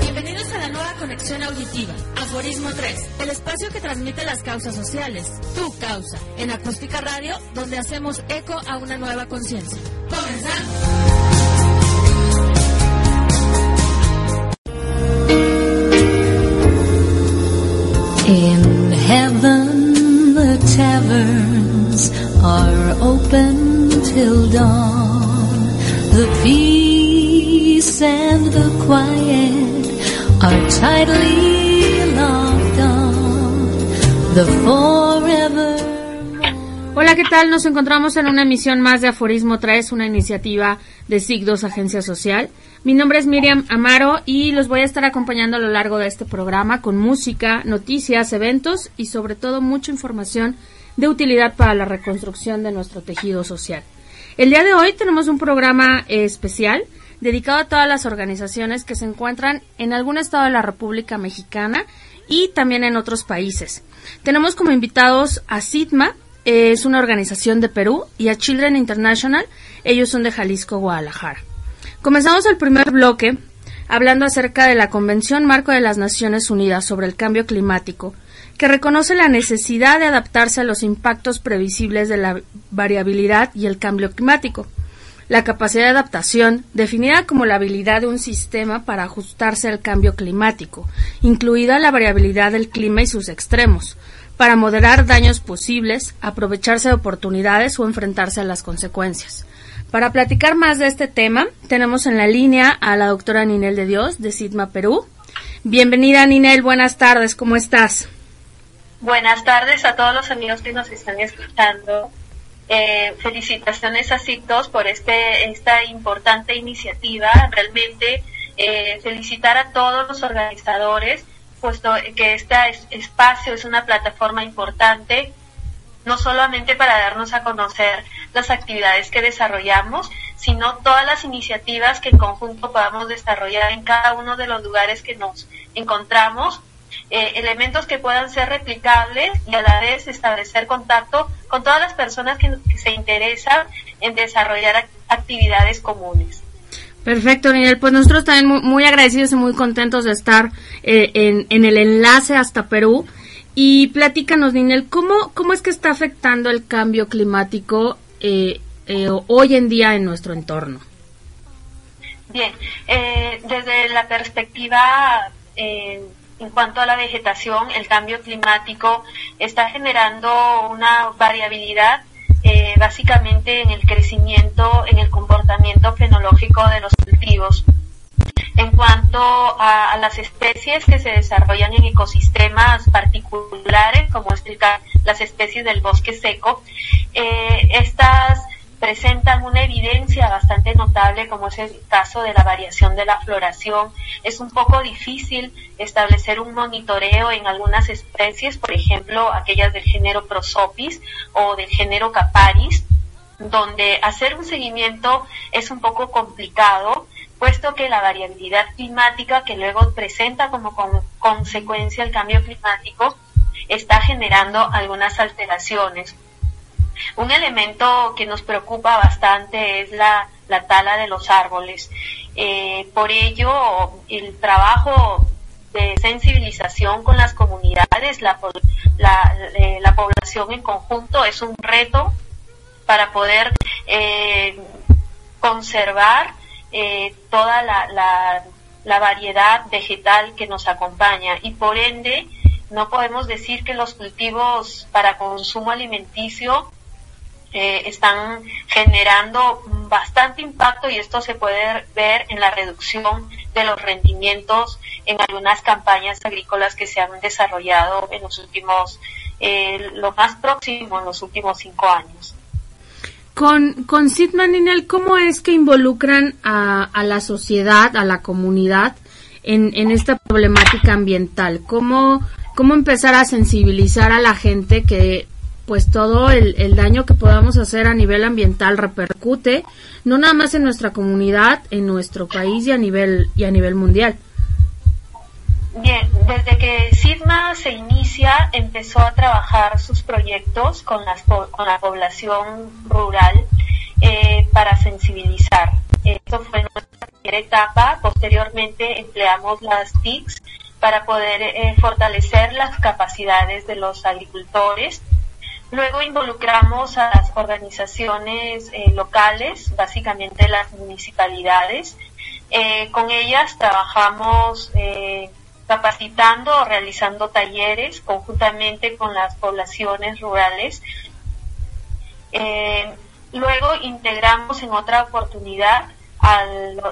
Bienvenidos a la nueva conexión auditiva, Aforismo 3, el espacio que transmite las causas sociales, tu causa, en Acústica Radio, donde hacemos eco a una nueva conciencia. Comenzamos. In heaven, the taverns are open till dawn. The peace Hola, ¿qué tal? Nos encontramos en una emisión más de Aforismo 3, una iniciativa de SIG2 Agencia Social. Mi nombre es Miriam Amaro y los voy a estar acompañando a lo largo de este programa con música, noticias, eventos y sobre todo mucha información de utilidad para la reconstrucción de nuestro tejido social. El día de hoy tenemos un programa especial dedicado a todas las organizaciones que se encuentran en algún estado de la República Mexicana y también en otros países. Tenemos como invitados a SIDMA, es una organización de Perú, y a Children International, ellos son de Jalisco, Guadalajara. Comenzamos el primer bloque hablando acerca de la Convención Marco de las Naciones Unidas sobre el Cambio Climático, que reconoce la necesidad de adaptarse a los impactos previsibles de la variabilidad y el cambio climático. La capacidad de adaptación, definida como la habilidad de un sistema para ajustarse al cambio climático, incluida la variabilidad del clima y sus extremos, para moderar daños posibles, aprovecharse de oportunidades o enfrentarse a las consecuencias. Para platicar más de este tema, tenemos en la línea a la doctora Ninel de Dios de Sidma Perú. Bienvenida Ninel, buenas tardes, ¿cómo estás? Buenas tardes a todos los amigos que nos están escuchando. Eh, felicitaciones a CITOS por este, esta importante iniciativa. Realmente eh, felicitar a todos los organizadores, puesto que este espacio es una plataforma importante no solamente para darnos a conocer las actividades que desarrollamos, sino todas las iniciativas que en conjunto podamos desarrollar en cada uno de los lugares que nos encontramos, eh, elementos que puedan ser replicables y a la vez establecer contacto con todas las personas que, que se interesan en desarrollar actividades comunes. Perfecto, Ninel. Pues nosotros también muy, muy agradecidos y muy contentos de estar eh, en, en el enlace hasta Perú. Y platícanos, Ninel, ¿cómo, ¿cómo es que está afectando el cambio climático eh, eh, hoy en día en nuestro entorno? Bien, eh, desde la perspectiva en cuanto a la vegetación, el cambio climático está generando una variabilidad básicamente en el crecimiento, en el comportamiento fenológico de los cultivos. En cuanto a, las especies que se desarrollan en ecosistemas particulares, como es las especies del bosque seco, eh, estas presentan una evidencia bastante notable, como es el caso de la variación de la floración. Es un poco difícil establecer un monitoreo en algunas especies, por ejemplo, aquellas del género Prosopis o del género Caparis, donde hacer un seguimiento es un poco complicado puesto que la variabilidad climática que luego presenta como con consecuencia el cambio climático está generando algunas alteraciones. Un elemento que nos preocupa bastante es la, la tala de los árboles. Eh, por ello, el trabajo de sensibilización con las comunidades, la, la, eh, la población en conjunto es un reto para poder eh, conservar toda la, la, variedad vegetal que nos acompaña y por ende no podemos decir que los cultivos para consumo alimenticio eh, están generando bastante impacto y esto se puede ver en la reducción de los rendimientos en algunas campañas agrícolas que se han desarrollado en los últimos, eh, lo más próximo, en los últimos cinco años. con, con Sidman Ninel, ¿cómo es que involucran a, a la sociedad, a la comunidad en, en esta problemática ambiental? ¿Cómo, ¿Cómo empezar a sensibilizar a la gente que pues todo el, el, daño que podamos hacer a nivel ambiental repercute no nada más en nuestra comunidad, en nuestro país y a nivel y a nivel mundial. Bien, desde que SIDMA se inicia, empezó a trabajar sus proyectos con, las, con la población rural eh, para sensibilizar. Esto fue nuestra primera etapa. Posteriormente empleamos las TICs para poder eh, fortalecer las capacidades de los agricultores. Luego involucramos a las organizaciones eh, locales, básicamente las municipalidades. Eh, con ellas trabajamos eh, capacitando o realizando talleres conjuntamente con las poblaciones rurales. Luego integramos en otra oportunidad a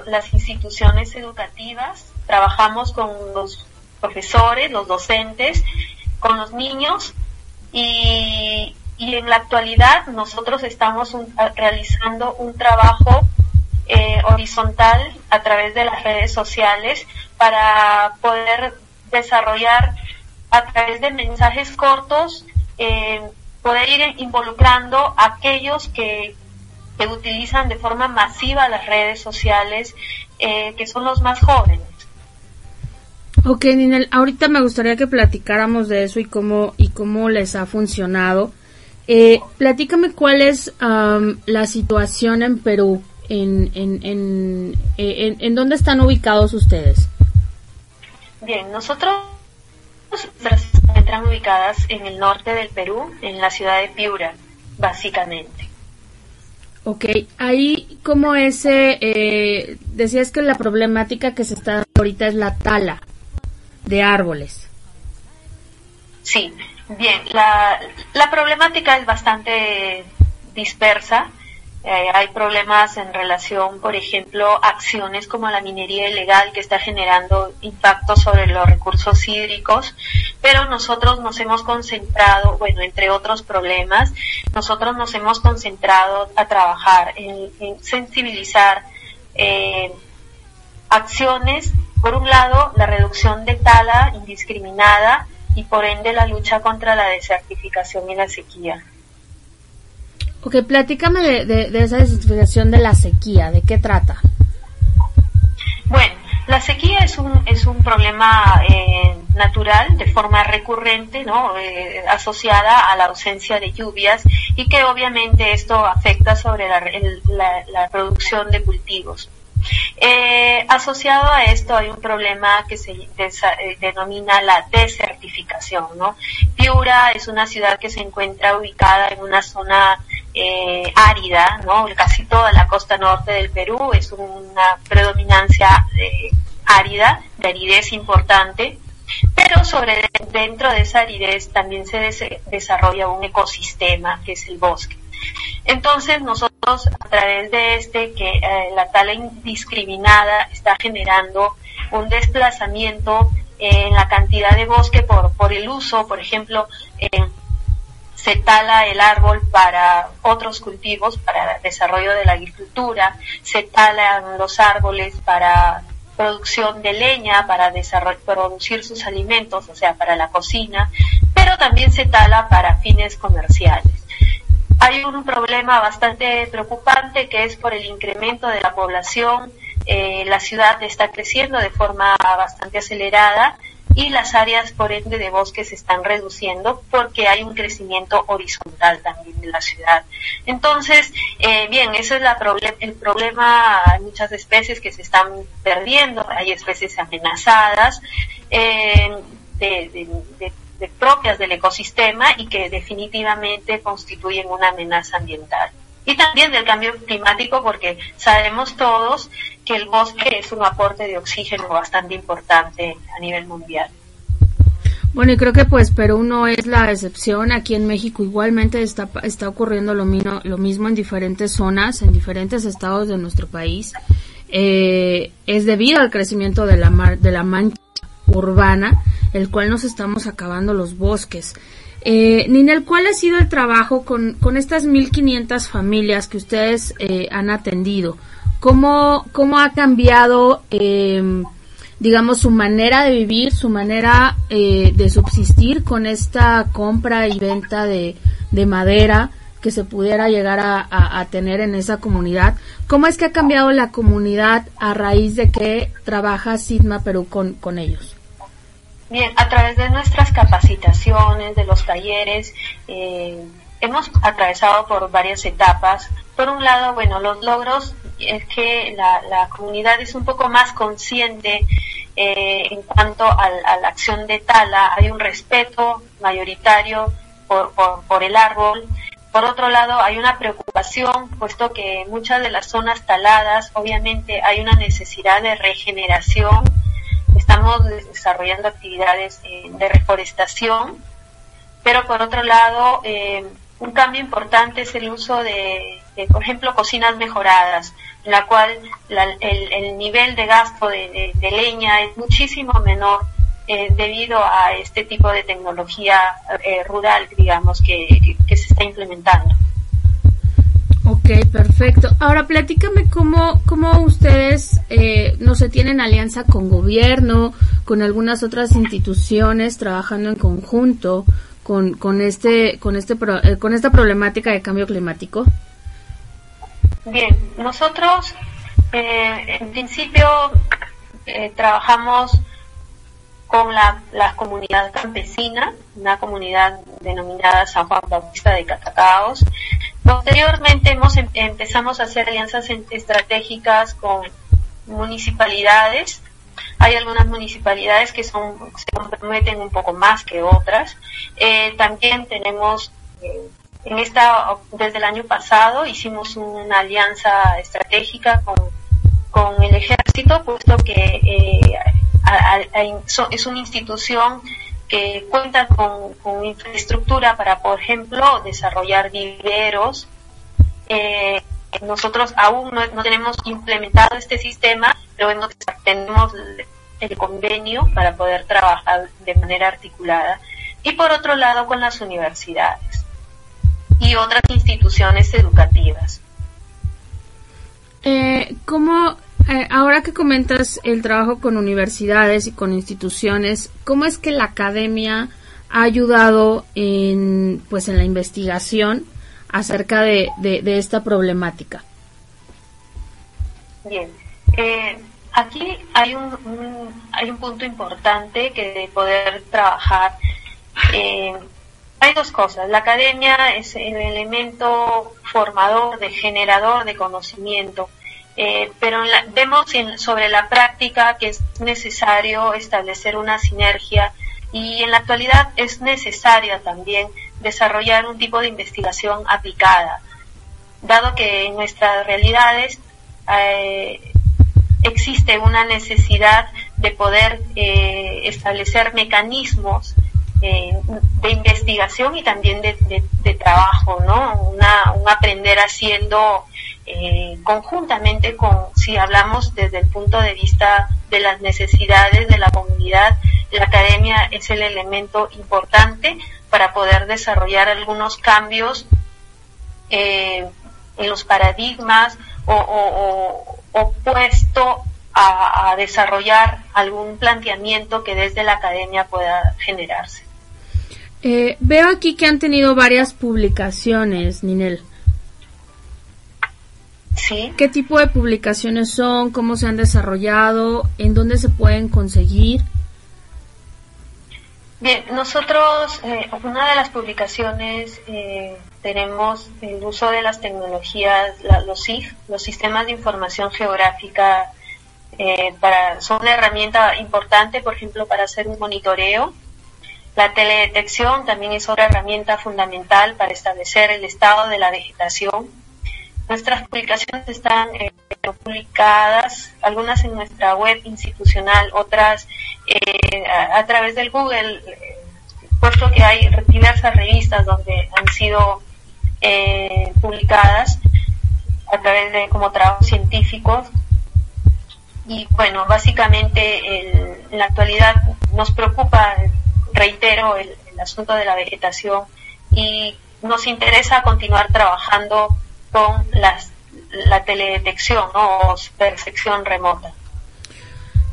las instituciones educativas, trabajamos con los profesores, los docentes, con los niños y, y en la actualidad nosotros estamos realizando un trabajo eh, horizontal a través de las redes sociales para poder desarrollar a través de mensajes cortos, eh, poder ir involucrando a aquellos que, que, utilizan de forma masiva las redes sociales, eh, que son los más jóvenes. Ok, Ninel, ahorita me gustaría que platicáramos de eso y cómo, y cómo les ha funcionado. Eh, platícame cuál es um, la situación en Perú, en, en, en, en, en dónde están ubicados ustedes. Bien, nosotros se encuentran ubicadas en el norte del Perú, en la ciudad de Piura, básicamente. Ok, ahí como ese, eh, decías que la problemática que se está dando ahorita es la tala de árboles. Sí, bien, la, la problemática es bastante dispersa. Eh, hay problemas en relación, por ejemplo, acciones como la minería ilegal que está generando impacto sobre los recursos hídricos, pero nosotros nos hemos concentrado, bueno, entre otros problemas, nosotros nos hemos concentrado a trabajar en, en sensibilizar eh, acciones, por un lado, la reducción de tala indiscriminada y por ende la lucha contra la desertificación y la sequía. Ok, platícame de, de, de esa desertificación de la sequía, ¿de qué trata? Bueno, la sequía es un, es un problema eh, natural de forma recurrente, ¿no? Eh, asociada a la ausencia de lluvias y que obviamente esto afecta sobre la, el, la, la producción de cultivos. Eh, asociado a esto hay un problema que se eh, denomina la desertificación, ¿no? Piura es una ciudad que se encuentra ubicada en una zona eh, árida, ¿no? Casi toda la costa norte del Perú es una predominancia árida, de aridez importante, pero sobre dentro de esa aridez también se des desarrolla un ecosistema que es el bosque. Entonces nosotros a través de este que eh, la tala indiscriminada está generando un desplazamiento en la cantidad de bosque por, por el uso, por ejemplo, eh, se tala el árbol para otros cultivos, para el desarrollo de la agricultura, se talan los árboles para producción de leña, para producir sus alimentos, o sea, para la cocina, pero también se tala para fines comerciales. Hay un problema bastante preocupante que es por el incremento de la población. Eh, la ciudad está creciendo de forma bastante acelerada y las áreas por ende de bosque se están reduciendo porque hay un crecimiento horizontal también de la ciudad. Entonces, eh, bien, ese es la el problema, hay muchas especies que se están perdiendo, hay especies amenazadas eh, de, de propias del ecosistema y que definitivamente constituyen una amenaza ambiental y también del cambio climático porque sabemos todos que el bosque es un aporte de oxígeno bastante importante a nivel mundial. Bueno, y creo que pues Perú no es la excepción. Aquí en México igualmente está, está ocurriendo lo, mino, lo mismo en diferentes zonas, en diferentes estados de nuestro país. Eh, es debido al crecimiento de la, mar, de la mancha urbana, el cual nos estamos acabando los bosques. Eh, Ninel, ¿cuál ha sido el trabajo con, con estas 1.500 familias que ustedes eh, han atendido? ¿Cómo, cómo ha cambiado, eh, digamos, su manera de vivir, su manera eh, de subsistir con esta compra y venta de, de madera que se pudiera llegar a, a, tener en esa comunidad? ¿Cómo es que ha cambiado la comunidad a raíz de que trabaja Sigma Perú con, con ellos? Bien, a través de nuestras capacitaciones, de los talleres, eh, hemos atravesado por varias etapas. Por un lado, bueno, los logros es que la, comunidad es un poco más consciente eh, en cuanto a la acción de tala. Hay un respeto mayoritario por, por el árbol. Por otro lado, hay una preocupación, puesto que en muchas de las zonas taladas, obviamente, hay una necesidad de regeneración estamos desarrollando actividades eh, de reforestación, pero por otro lado, eh, un cambio importante es el uso de, por ejemplo, cocinas mejoradas, en la cual la, el, el, nivel de gasto de, leña es muchísimo menor eh, debido a este tipo de tecnología eh, rural, digamos, que, que se está implementando. Ok, perfecto. Ahora platícame cómo, cómo ustedes, eh, no se tienen alianza con gobierno, con algunas otras instituciones trabajando en conjunto con, con este, con este, eh, con esta problemática de cambio climático. Bien, nosotros eh, en principio eh, trabajamos con la, la, comunidad campesina, una comunidad denominada San Juan Bautista de Catacaos. Posteriormente hemos, em, empezamos a hacer alianzas estratégicas con municipalidades. Hay algunas municipalidades que son, se comprometen un poco más que otras. Eh, también tenemos, eh, en esta, desde el año pasado hicimos una alianza estratégica con, el ejército, puesto que eh, so, es una institución que cuenta con, infraestructura para, por ejemplo, desarrollar viveros. Eh, nosotros aún no, tenemos implementado este sistema, pero tenemos el convenio para poder trabajar de manera articulada. Y por otro lado, con las universidades y otras instituciones educativas. Eh, ¿Cómo eh, ahora que comentas el trabajo con universidades y con instituciones, ¿cómo es que la academia ha ayudado en, pues, en la investigación acerca de, de, esta problemática? Bien, eh, aquí hay un, un, hay un punto importante que de poder trabajar. Eh, hay dos cosas. La academia es el elemento formador, de generador de conocimiento eh, pero la, vemos en, sobre la práctica que es necesario establecer una sinergia y en la actualidad es necesaria también desarrollar un tipo de investigación aplicada, dado que en nuestras realidades eh, existe una necesidad de poder eh, establecer mecanismos eh, de investigación y también de, de, de trabajo, ¿no? Una, un aprender haciendo eh, conjuntamente con, si hablamos desde el punto de vista de las necesidades de la comunidad, la academia es el elemento importante para poder desarrollar algunos cambios eh, en los paradigmas o, o, puesto a, a, desarrollar algún planteamiento que desde la academia pueda generarse. Eh, veo aquí que han tenido varias publicaciones, Ninel. Sí. ¿Qué tipo de publicaciones son? ¿Cómo se han desarrollado? ¿En dónde se pueden conseguir? Bien, nosotros, eh, una de las publicaciones eh, tenemos el uso de las tecnologías, la, los SIG, los sistemas de información geográfica, eh, para, son una herramienta importante, por ejemplo, para hacer un monitoreo. La teledetección también es otra herramienta fundamental para establecer el estado de la vegetación Nuestras publicaciones están eh, publicadas, algunas en nuestra web institucional, otras eh, a, través del Google, eh, puesto que hay diversas revistas donde han sido eh, publicadas a través de como trabajos científicos. Y bueno, básicamente el, en la actualidad nos preocupa, reitero, el, asunto de la vegetación y nos interesa continuar trabajando con las, la teledetección o percepción remota.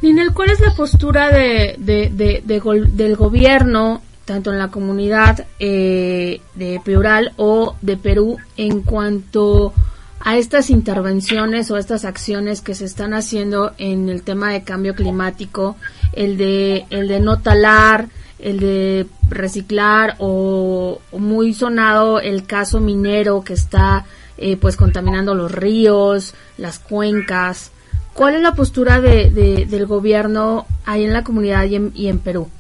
Ninel, ¿cuál es la postura de, del gobierno, tanto en la comunidad eh, de Plural o de Perú, en cuanto a estas intervenciones o estas acciones que se están haciendo en el tema de cambio climático, el de, el de no talar, el de reciclar o, muy sonado el caso minero que está eh, pues contaminando los ríos, las cuencas. ¿Cuál es la postura de, del gobierno ahí en la comunidad y en, y en Perú?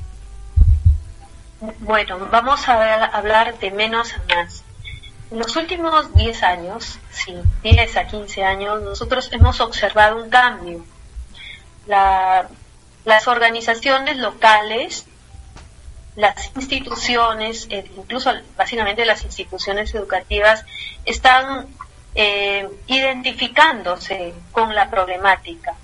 Bueno, vamos a hablar de menos a más. En los últimos 10 años, sí, 10 a 15 años, nosotros hemos observado un cambio. las organizaciones locales, las instituciones, eh, incluso básicamente las instituciones educativas, están eh, identificándose con la problemática.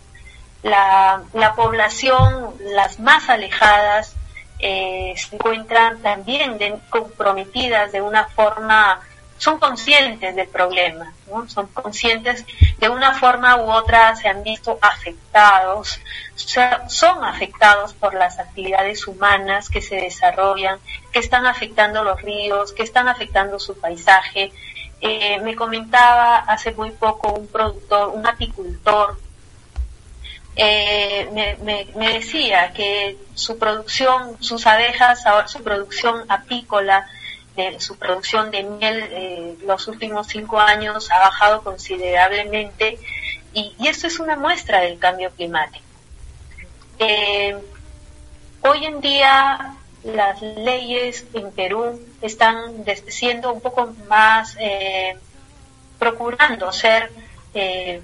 La, población, las más alejadas, eh, se encuentran también comprometidas de una forma, son conscientes del problema, son conscientes de una forma u otra, se han visto afectados, son afectados por las actividades humanas que se desarrollan, que están afectando los ríos, que están afectando su paisaje, eh, me comentaba hace muy poco un productor, un apicultor, eh, me, decía que su producción, sus abejas, su producción apícola, de su producción de miel eh, los últimos cinco años ha bajado considerablemente y, y esto es una muestra del cambio climático. hoy en día las leyes en Perú están siendo un poco más eh, procurando ser eh,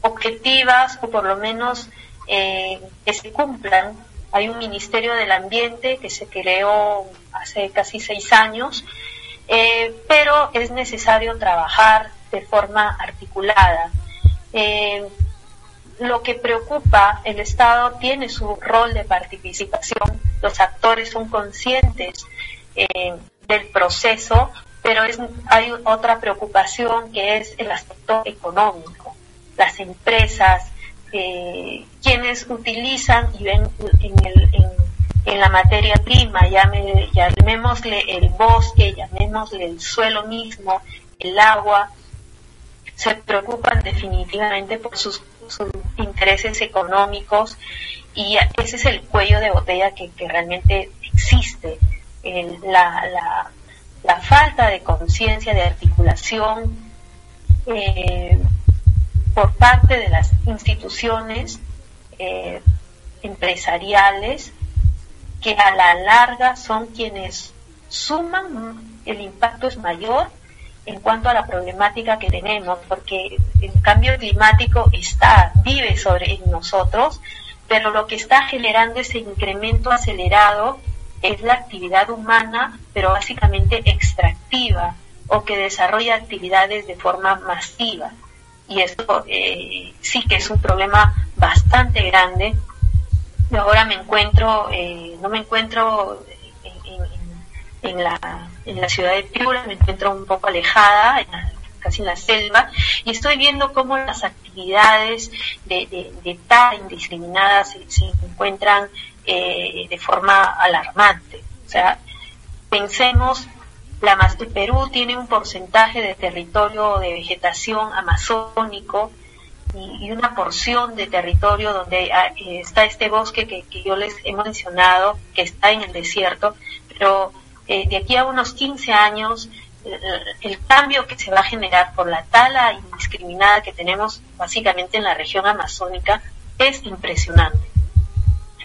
objetivas o por lo menos eh, que se cumplan. Hay un Ministerio del Ambiente que se creó hace casi seis años, pero es necesario trabajar de forma articulada lo que preocupa, el Estado tiene su rol de participación, los actores son conscientes eh, del proceso, pero es, hay otra preocupación que es el aspecto económico. Las empresas, eh, quienes utilizan y ven en, el, la materia prima, llame, llamémosle el bosque, llamémosle el suelo mismo, el agua, se preocupan definitivamente por sus sus intereses económicos y ese es el cuello de botella que, realmente existe. la, la, falta de conciencia, de articulación eh, por parte de las instituciones eh, empresariales que a la larga son quienes suman, el impacto es mayor en cuanto a la problemática que tenemos, porque el cambio climático está, vive sobre nosotros, pero lo que está generando ese incremento acelerado es la actividad humana, pero básicamente extractiva, o que desarrolla actividades de forma masiva. Y esto eh, sí que es un problema bastante grande. Ahora me encuentro, eh, no me encuentro en la, en la ciudad de Piura, me encuentro un poco alejada, casi en la selva, y estoy viendo cómo las actividades de, de, de tala indiscriminada se, encuentran eh, de forma alarmante. O sea, pensemos, la Perú tiene un porcentaje de territorio de vegetación amazónico y, una porción de territorio donde ah, está este bosque que, yo les he mencionado, que está en el desierto, pero eh, de aquí a unos 15 años el, cambio que se va a generar por la tala indiscriminada que tenemos básicamente en la región amazónica es impresionante.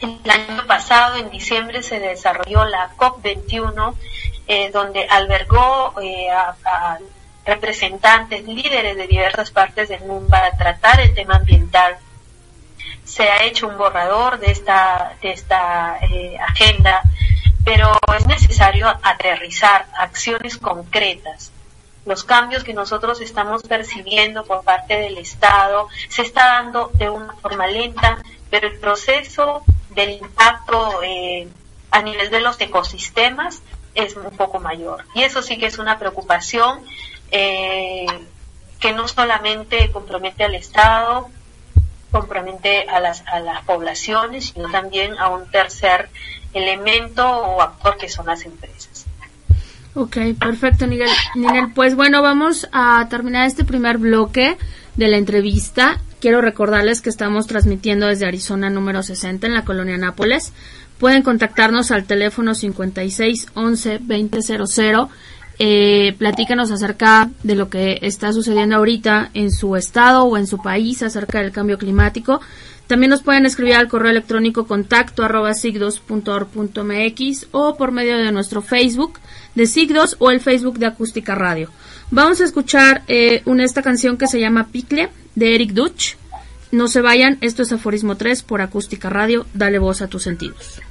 El año pasado, en diciembre, se desarrolló la COP21, eh, donde albergó eh, a, representantes, líderes de diversas partes del mundo para tratar el tema ambiental. Se ha hecho un borrador de esta, de esta agenda pero es necesario aterrizar acciones concretas. Los cambios que nosotros estamos percibiendo por parte del Estado se está dando de una forma lenta, pero el proceso del impacto eh, a nivel de los ecosistemas es un poco mayor. Y eso sí que es una preocupación eh, que no solamente compromete al Estado, compromete a las, a las poblaciones, sino también a un tercer elemento o actor que son las empresas. Ok, perfecto, Ninel. Pues bueno, vamos a terminar este primer bloque de la entrevista. Quiero recordarles que estamos transmitiendo desde Arizona número 60 en la colonia Nápoles. Pueden contactarnos al teléfono 56 11 2000. Eh, platícanos acerca de lo que está sucediendo ahorita en su estado o en su país acerca del cambio climático. También nos pueden escribir al correo electrónico contacto arroba sigdos.org.mx o por medio de nuestro Facebook de Sigdos o el Facebook de Acústica Radio. Vamos a escuchar eh, esta canción que se llama Picle de Eric Dutch. No se vayan, esto es Aforismo 3 por Acústica Radio. Dale voz a tus sentidos.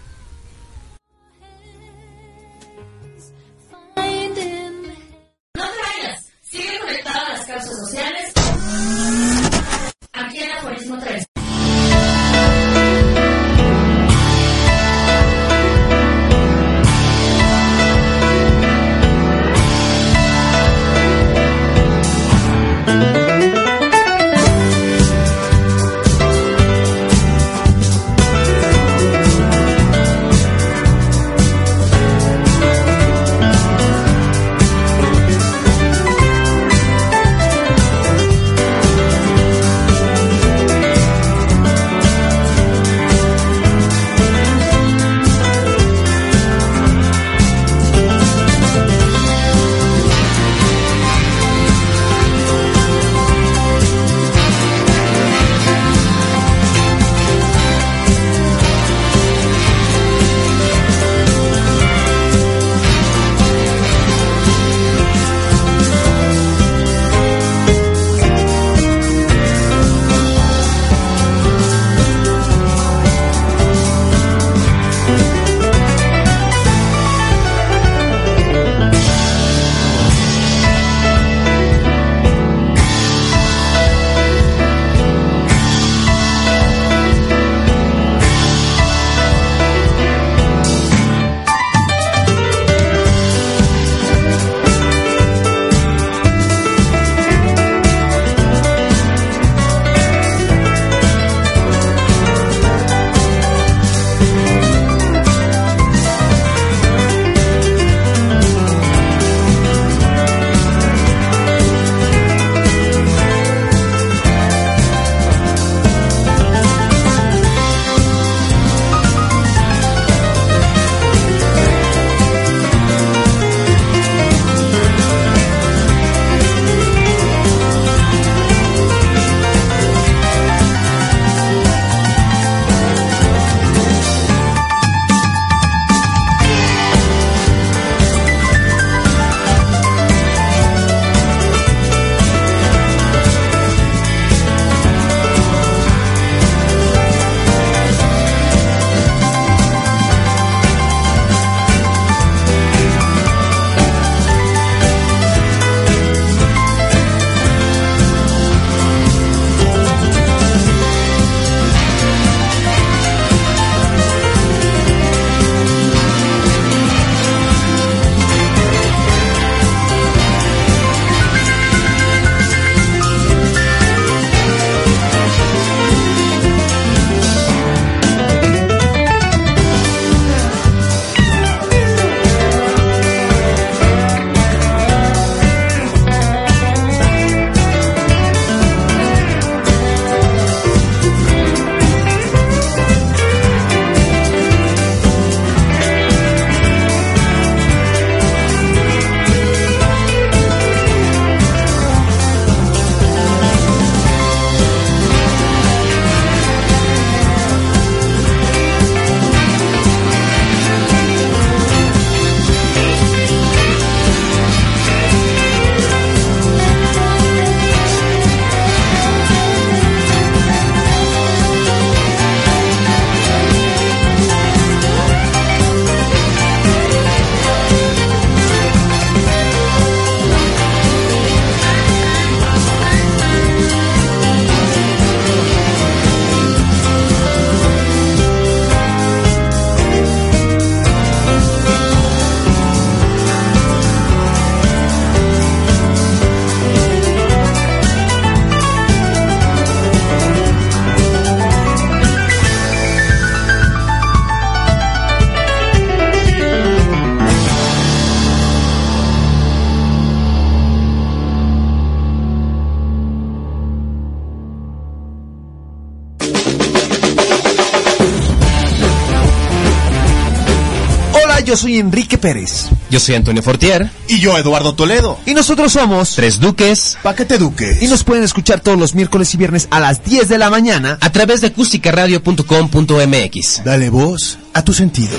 Soy Enrique Pérez. Yo soy Antonio Fortier. Y yo, Eduardo Toledo. Y nosotros somos Tres Duques. Paquete Duques. Y nos pueden escuchar todos los miércoles y viernes a las 10 de la mañana a través de acústicaradio.com.mx. Dale voz a tus sentidos.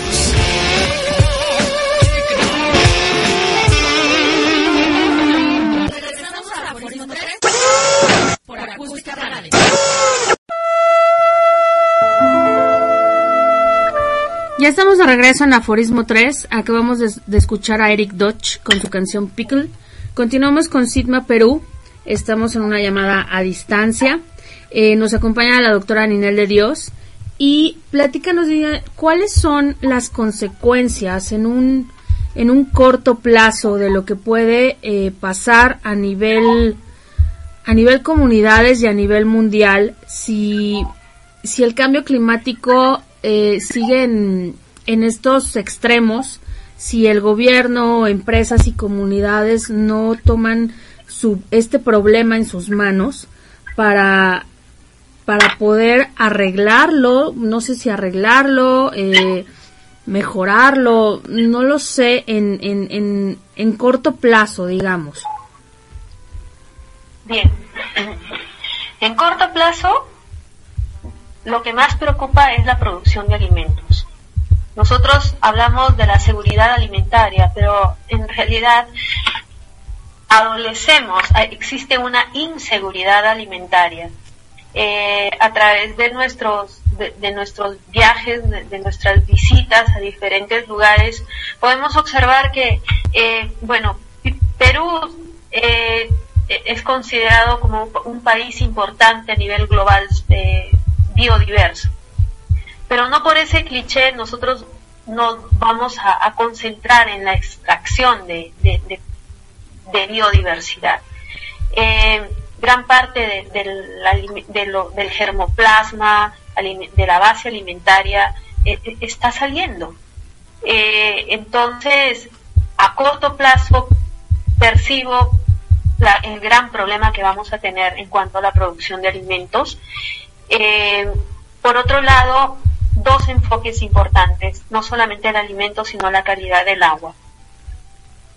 Regreso en Aforismo 3. Acabamos de, escuchar a Eric Dodge con su canción Pickle. Continuamos con Sigma Perú. Estamos en una llamada a distancia. Eh, nos acompaña la doctora Ninel de Dios. Y platícanos, cuáles son las consecuencias en un, en un corto plazo de lo que puede eh, pasar a nivel, a nivel comunidades y a nivel mundial si, si el cambio climático eh, siguen en estos extremos si el gobierno, empresas y comunidades no toman su, este problema en sus manos para, para poder arreglarlo, no sé si arreglarlo, eh, mejorarlo, no lo sé, en, en, en, en corto plazo, digamos. Bien. En corto plazo, lo que más preocupa es la producción de alimentos. Nosotros hablamos de la seguridad alimentaria, pero en realidad adolecemos, existe una inseguridad alimentaria. Eh, a través de nuestros de, nuestros viajes, de, nuestras visitas a diferentes lugares, podemos observar que, eh, bueno, Perú eh, es considerado como un país importante a nivel global biodiverso. Pero no por ese cliché nosotros nos vamos a, concentrar en la extracción de, biodiversidad. Eh, gran parte del germoplasma, de la base alimentaria, eh, eh, está saliendo. entonces, a corto plazo percibo el gran problema que vamos a tener en cuanto a la producción de alimentos por otro lado, dos enfoques importantes, no solamente el alimento, sino la calidad del agua.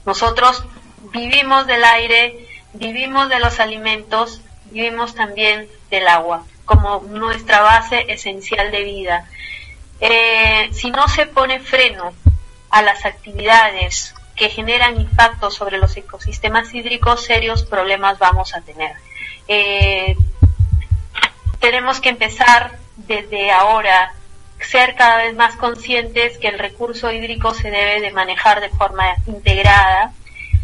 Nosotros vivimos del aire, vivimos de los alimentos, vivimos también del agua, como nuestra base esencial de vida. Eh, si no se pone freno a las actividades que generan impacto sobre los ecosistemas hídricos, serios problemas vamos a tener. Eh, tenemos que empezar desde ahora ser cada vez más conscientes que el recurso hídrico se debe de manejar de forma integrada,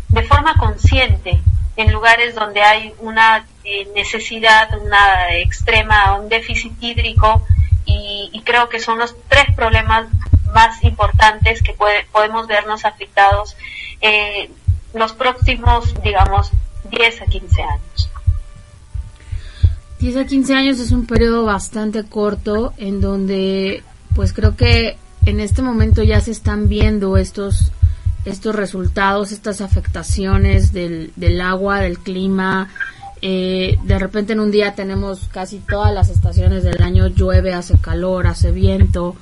de forma consciente, en lugares donde hay una eh, necesidad, una extrema, un déficit hídrico, y, creo que son los tres problemas más importantes que podemos vernos afectados eh, los próximos, digamos, 10 a 15 años. 10 a 15 años es un periodo bastante corto en donde pues creo que en este momento ya se están viendo estos estos resultados, estas afectaciones del, del agua, del clima. Eh, de repente en un día tenemos casi todas las estaciones del año, llueve, hace calor, hace viento.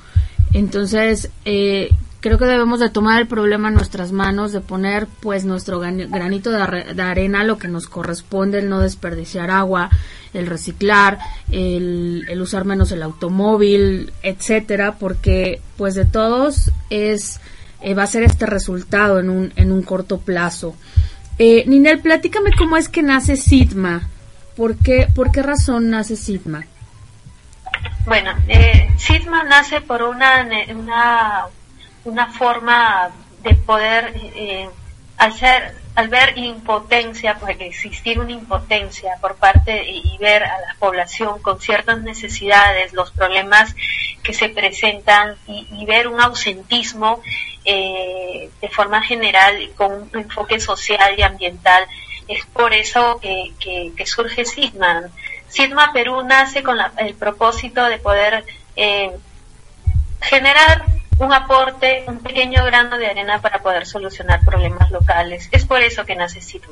Entonces, eh, creo que debemos de tomar el problema en nuestras manos, de poner pues nuestro granito de, de arena, lo que nos corresponde, el no desperdiciar agua, el reciclar, el, usar menos el automóvil, etcétera, porque pues de todos es eh, va a ser este resultado en un, en un corto plazo. Eh, Ninel, platícame cómo es que nace Sidma. ¿Por qué, por qué razón nace Sidma? Bueno, eh, Sidma nace por una, una, una forma de poder eh, hacer al ver impotencia, porque existir una impotencia por parte y, ver a la población con ciertas necesidades, los problemas que se presentan y, ver un ausentismo eh, de forma general con un enfoque social y ambiental, es por eso que, surge SIGMA. SIGMA Perú nace con el propósito de poder eh, generar un aporte, un pequeño grano de arena para poder solucionar problemas locales. Es por eso que nace CITU.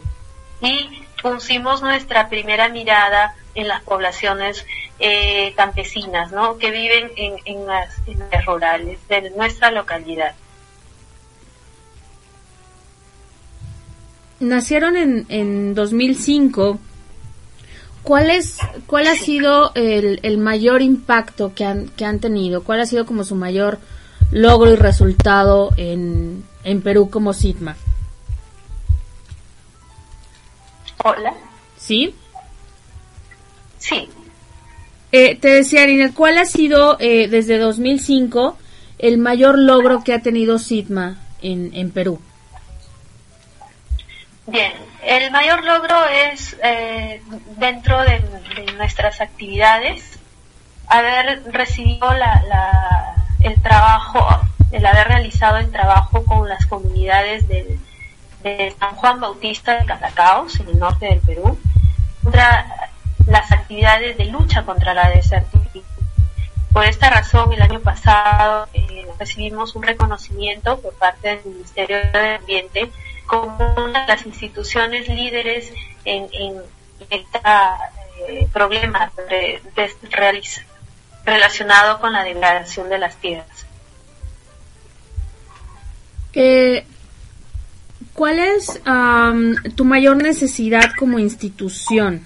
Y pusimos nuestra primera mirada en las poblaciones eh, campesinas, ¿no? Que viven en, las, en rurales de nuestra localidad. Nacieron en, en 2005. ¿Cuál, es, ¿Cuál ha sido el, el mayor impacto que han, que han tenido? ¿Cuál ha sido como su mayor logro y resultado en, en Perú como SITMA? Hola. ¿Sí? Sí. Eh, te decía, Arinet, ¿cuál ha sido eh, desde 2005 el mayor logro que ha tenido SITMA en, en Perú? Bien, el mayor logro es eh, dentro de, de, nuestras actividades haber recibido la, la, el trabajo, el haber realizado el trabajo con las comunidades de San Juan Bautista de Calacaos, en el norte del Perú, contra las actividades de lucha contra la desertificación. Por esta razón, el año pasado eh, recibimos un reconocimiento por parte del Ministerio de Ambiente como una de las instituciones líderes en, en este eh, problema de, de relacionado con la degradación de las tierras. Eh, ¿Cuál es um, tu mayor necesidad como institución?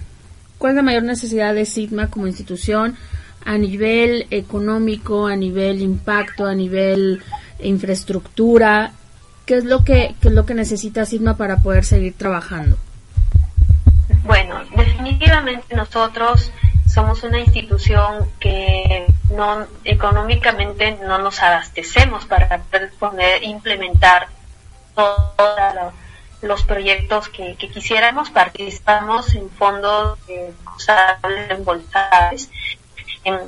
¿Cuál es la mayor necesidad de Sigma como institución a nivel económico, a nivel impacto, a nivel infraestructura? ¿Qué es lo que, qué es lo que necesita Sigma para poder seguir trabajando? Bueno, definitivamente nosotros somos una institución que no económicamente no nos abastecemos para poder implementar todos los proyectos que, quisiéramos. Participamos en fondos eh, embolsables, en,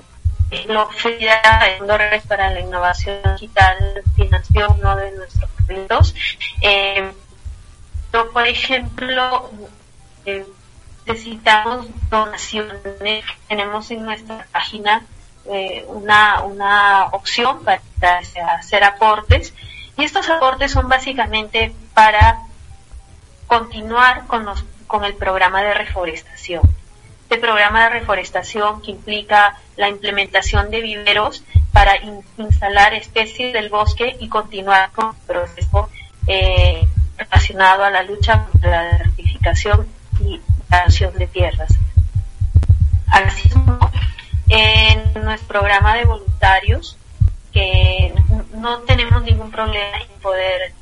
en lo en dólares para la innovación digital, financiación uno de nuestros proyectos. Eh, pero, por ejemplo, eh, necesitamos donaciones. Tenemos en nuestra página eh, una, una opción para hacer aportes y estos aportes son básicamente para continuar con, los, con el programa de reforestación. Este programa de reforestación que implica la implementación de viveros para in, instalar especies del bosque y continuar con el proceso eh, relacionado a la lucha contra la desertificación y de tierras. Asimismo, en nuestro programa de voluntarios que no tenemos ningún problema en poder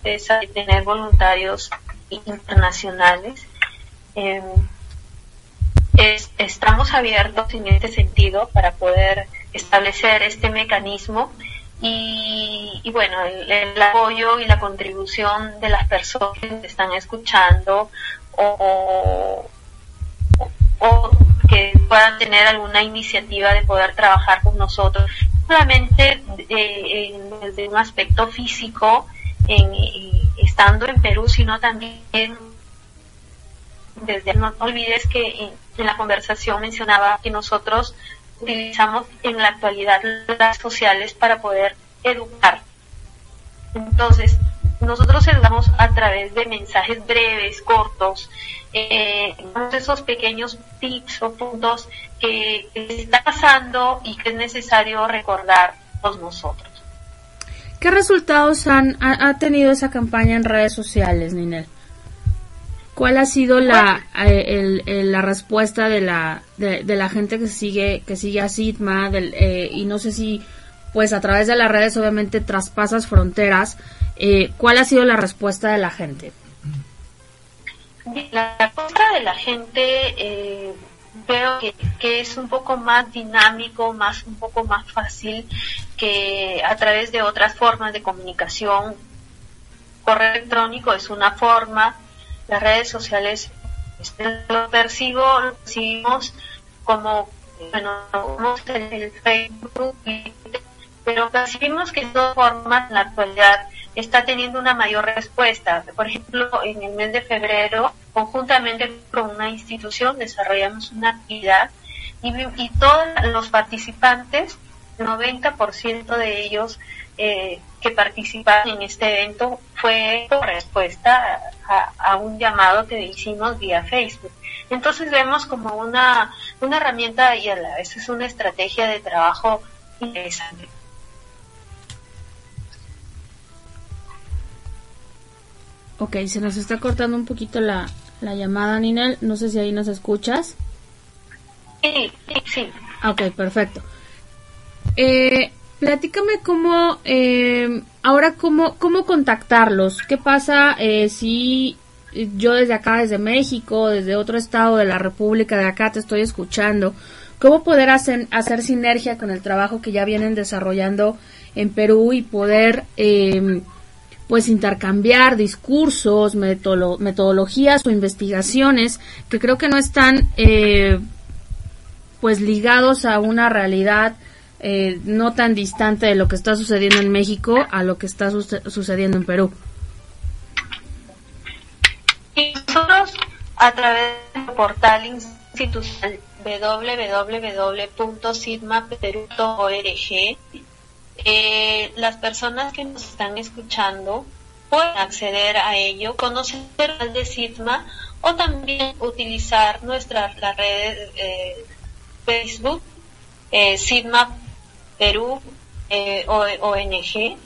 tener voluntarios internacionales. Eh, es, estamos abiertos en este sentido para poder establecer este mecanismo y, y bueno, el, apoyo y la contribución de las personas que están escuchando o, o, que puedan tener alguna iniciativa de poder trabajar con nosotros solamente eh, desde un aspecto físico, en, en, estando en Perú, sino también desde, no olvides que en, la conversación mencionaba que nosotros utilizamos en la actualidad las sociales para poder educar. Entonces, nosotros educamos a través de mensajes breves, cortos, eh, esos pequeños tips o puntos que, que está pasando y que es necesario recordar todos nosotros. ¿Qué resultados han, ha, ha, tenido esa campaña en redes sociales, Ninel? ¿Cuál ha sido la, el, el, la respuesta de la, de, de, la gente que sigue, que sigue a Sigma? Del, eh, y no sé si, pues a través de las redes obviamente traspasas fronteras. Eh, ¿Cuál ha sido la respuesta de la gente? La respuesta de la gente eh, veo que, es un poco más dinámico, más un poco más fácil que a través de otras formas de comunicación. Correo electrónico es una forma, las redes sociales este, lo percibo, lo percibimos como bueno, el Facebook, pero percibimos que son formas en la actualidad está teniendo una mayor respuesta. Por ejemplo, en el mes de febrero, conjuntamente con una institución, desarrollamos una actividad y, todos los participantes, 90% de ellos eh, que participaron en este evento fue por respuesta a, a, un llamado que hicimos vía Facebook. Entonces vemos como una, una herramienta y a la vez es una estrategia de trabajo interesante. Ok, se nos está cortando un poquito la, la llamada, Ninel. No sé si ahí nos escuchas. Sí, sí, sí. Ok, perfecto. Eh, platícame cómo, eh, ahora cómo, cómo contactarlos. ¿Qué pasa eh, si yo desde acá, desde México, desde otro estado de la República de acá te estoy escuchando? ¿Cómo poder hacer, hacer sinergia con el trabajo que ya vienen desarrollando en Perú y poder eh, pues intercambiar discursos, metodologías o investigaciones que creo que no están eh, pues ligados a una realidad eh, no tan distante de lo que está sucediendo en México a lo que está suce- sucediendo en Perú. Nosotros, a través del portal institucional www.sidmaperu.org, eh, las personas que nos están escuchando pueden acceder a ello, conocer más de Sidma o también utilizar nuestra la red eh, Facebook, eh, Sidma Perú eh, ONG.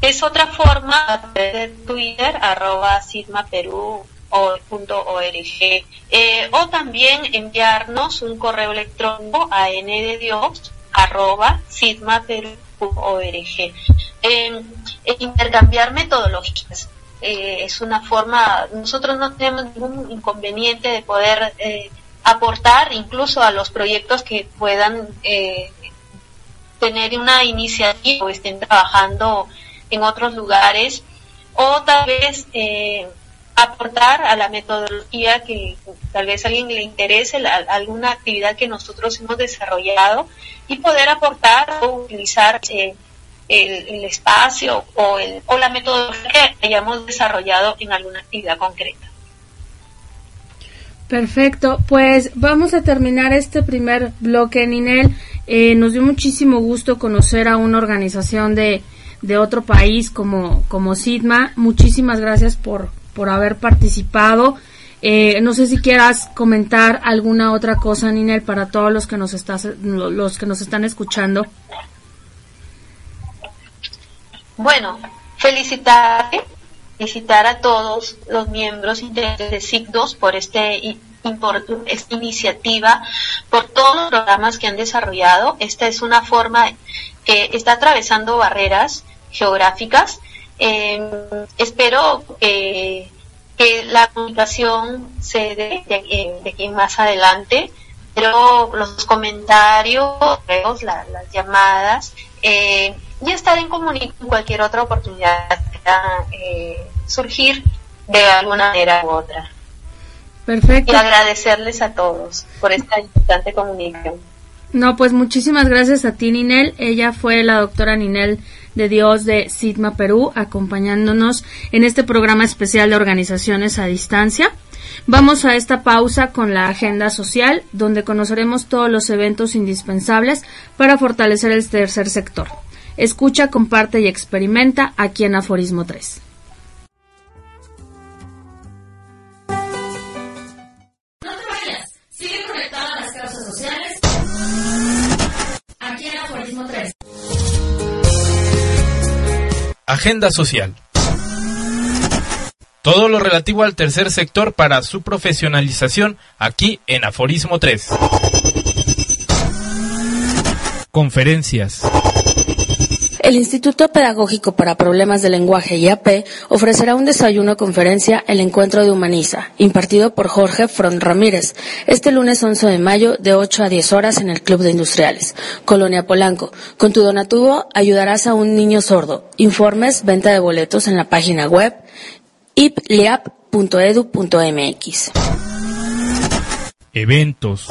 Es otra forma a través de Twitter, arroba Sidma Perú o punto org. Eh, o también enviarnos un correo electrónico a ndedios arroba sidmaperú.org. Eh, intercambiar metodologías. Eh, es una forma, nosotros no tenemos ningún inconveniente de poder eh, aportar incluso a los proyectos que puedan eh, tener una iniciativa o estén trabajando en otros lugares o tal vez aportar a la metodología que tal vez a alguien le interese la- alguna actividad que nosotros hemos desarrollado y poder aportar o utilizar eh, el, espacio o, el, o la metodología que hayamos desarrollado en alguna actividad concreta. Perfecto, pues vamos a terminar este primer bloque, Ninel. Eh, nos dio muchísimo gusto conocer a una organización de, de otro país como, como Sidma. Muchísimas gracias por, por haber participado. Eh, no sé si quieras comentar alguna otra cosa, Ninel, para todos los que nos estás, lo- los que nos están escuchando. Bueno, felicitar, felicitar a todos los miembros de SIG2 por este impor- esta iniciativa, por todos los programas que han desarrollado. Esta es una forma que está atravesando barreras geográficas. Eh, espero que, que la comunicación se dé de, aquí- de aquí más adelante, pero los comentarios, la- las llamadas, eh, y estar en comunicación en cualquier otra oportunidad que pueda eh, surgir de alguna manera u otra. Perfecto. Y agradecerles a todos por esta importante comunicación. No, pues muchísimas gracias a ti, Ninel. Ella fue la doctora Ninel de Dios de Sigma Perú, acompañándonos en este programa especial de organizaciones a distancia. Vamos a esta pausa con la agenda social, donde conoceremos todos los eventos indispensables para fortalecer el tercer sector. Escucha, comparte y experimenta aquí en Aforismo 3. Agenda social. Todo lo relativo al tercer sector para su profesionalización aquí en Aforismo 3. Conferencias. El Instituto Pedagógico para Problemas de Lenguaje IAP ofrecerá un desayuno conferencia El Encuentro de Humaniza, impartido por Jorge Front Ramírez, este lunes 11 de mayo de 8 a 10 horas en el Club de Industriales, Colonia Polanco. Con tu donativo ayudarás a un niño sordo. Informes, venta de boletos en la página web ipliap.edu.mx. Eventos.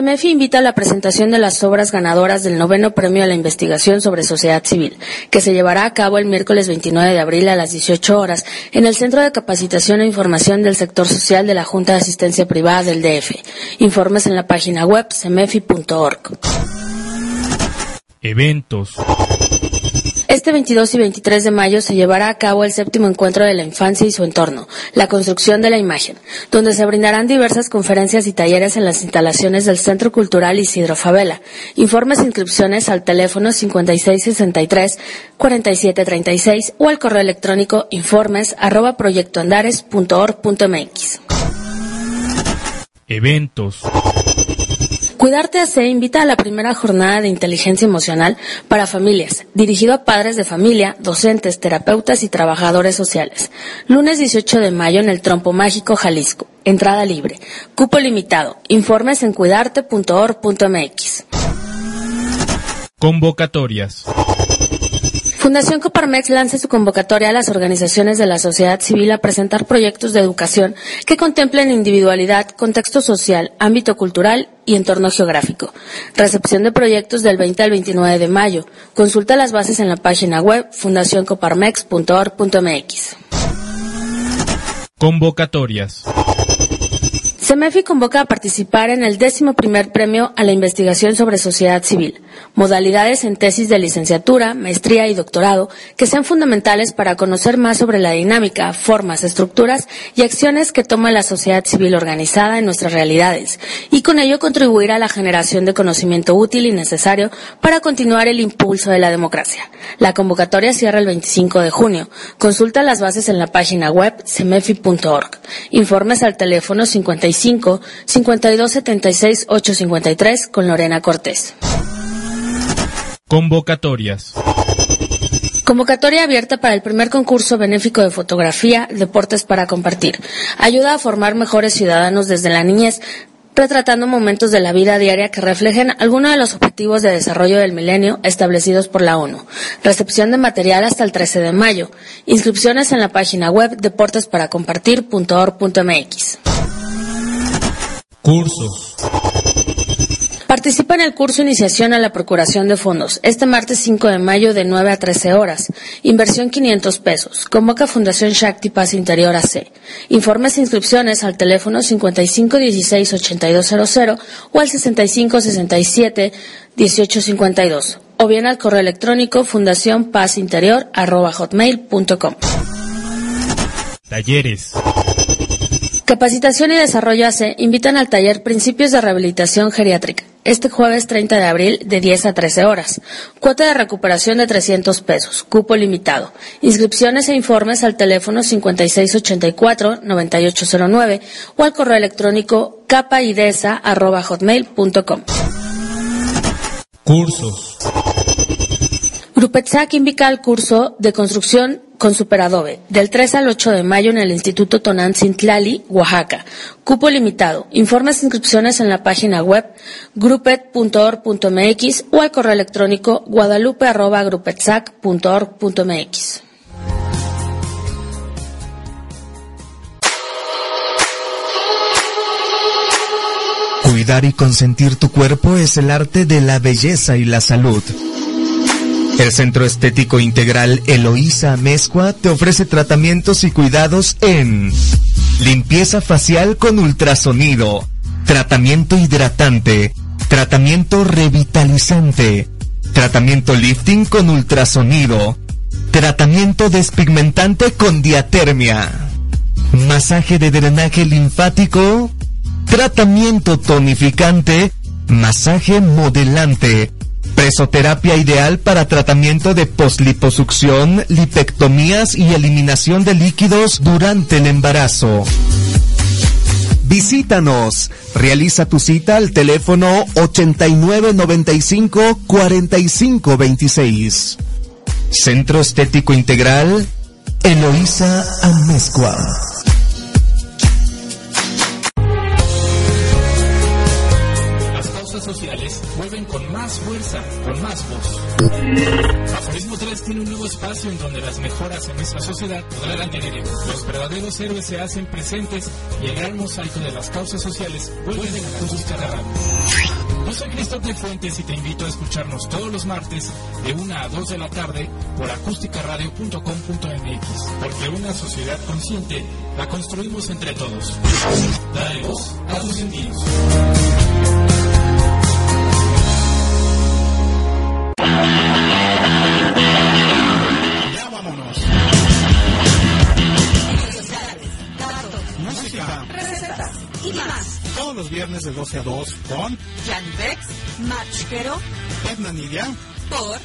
CEMEFI invita a la presentación de las obras ganadoras del noveno premio a la investigación sobre sociedad civil, que se llevará a cabo el miércoles 29 de abril a las 18 horas en el Centro de Capacitación e Información del Sector Social de la Junta de Asistencia Privada del DF. Informes en la página web cemefi.org. Eventos. Este 22 y 23 de mayo se llevará a cabo el séptimo encuentro de la infancia y su entorno, la construcción de la imagen, donde se brindarán diversas conferencias y talleres en las instalaciones del Centro Cultural Isidro Favela. Informes e inscripciones al teléfono 5663-4736 o al correo electrónico informes arroba proyectoandares.org.mx. Eventos. Cuidarte AC invita a la primera jornada de inteligencia emocional para familias, dirigido a padres de familia, docentes, terapeutas y trabajadores sociales. Lunes 18 de mayo en el Trompo Mágico, Jalisco. Entrada libre. Cupo limitado. Informes en cuidarte.org.mx. Convocatorias. Fundación Coparmex lanza su convocatoria a las organizaciones de la sociedad civil a presentar proyectos de educación que contemplen individualidad, contexto social, ámbito cultural y entorno geográfico. Recepción de proyectos del 20 al 29 de mayo. Consulta las bases en la página web fundacioncoparmex.org.mx. Convocatorias. CEMEFI convoca a participar en el décimo primer premio a la investigación sobre sociedad civil, modalidades en tesis de licenciatura, maestría y doctorado que sean fundamentales para conocer más sobre la dinámica, formas, estructuras y acciones que toma la sociedad civil organizada en nuestras realidades y con ello contribuir a la generación de conocimiento útil y necesario para continuar el impulso de la democracia. La convocatoria cierra el 25 de junio. Consulta las bases en la página web cemefi.org. Informes al teléfono 55 52 76 853 con Lorena Cortés. Convocatorias. Convocatoria abierta para el primer concurso benéfico de fotografía, Deportes para Compartir. Ayuda a formar mejores ciudadanos desde la niñez, retratando momentos de la vida diaria que reflejen algunos de los objetivos de desarrollo del milenio establecidos por la ONU. Recepción de material hasta el 13 de mayo. Inscripciones en la página web deportesparacompartir.org.mx. Cursos. Participa en el curso Iniciación a la Procuración de Fondos, este martes 5 de mayo de 9 a 13 horas. Inversión 500 pesos. Convoca Fundación Shakti Paz Interior AC. Informes e inscripciones al teléfono 5516 8200 o al 6567 1852 o bien al correo electrónico fundacionpazinterior@hotmail.com. Talleres. Capacitación y Desarrollo AC invitan al taller Principios de Rehabilitación Geriátrica, este jueves 30 de abril de 10 a 13 horas. Cuota de recuperación de 300 pesos, cupo limitado. Inscripciones e informes al teléfono 5684-9809 o al correo electrónico capaidesa.hotmail.com. Cursos. Grupetsac invita al curso de construcción con Superadobe, del 3 al 8 de mayo en el Instituto Tonantzin-Tlali, Oaxaca. Cupo limitado. Informes e inscripciones en la página web grupet.org.mx o al correo electrónico guadalupe.grupetsac.org.mx. Cuidar y consentir tu cuerpo es el arte de la belleza y la salud. El Centro Estético Integral Eloísa Mezcua te ofrece tratamientos y cuidados en limpieza facial con ultrasonido, tratamiento hidratante, tratamiento revitalizante, tratamiento lifting con ultrasonido, tratamiento despigmentante con diatermia, masaje de drenaje linfático, tratamiento tonificante, masaje modelante, Presoterapia ideal para tratamiento de posliposucción, lipectomías y eliminación de líquidos durante el embarazo. Visítanos. Realiza tu cita al teléfono 8995 4526. Centro Estético Integral Eloísa Amezcua. Las causas sociales vuelven con más fuerza, con más voz. Aforismo 3 tiene un nuevo espacio en donde las mejoras en nuestra sociedad podrán tener. Los verdaderos héroes se hacen presentes y el gran mosaico de las causas sociales vuelven acústica de radio. Yo soy Cristóbal Fuentes y te invito a escucharnos todos los martes de 1 a 2 de la tarde por acústicaradio.com.mx. Porque una sociedad consciente la construimos entre todos. Dale voz a tus sentidos. Viernes de 12 a 2 con Janvex, Machquero, Edna Nidia por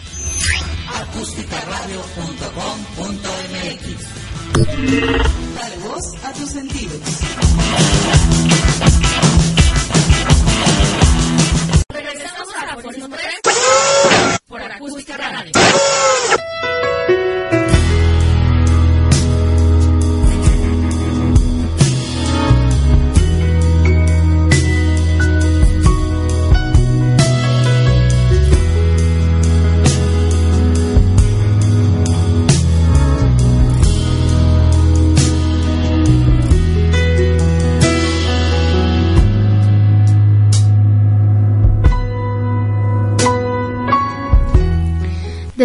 acústicaradio.com.mx. Dale voz a tus sentidos. Acústica Radio.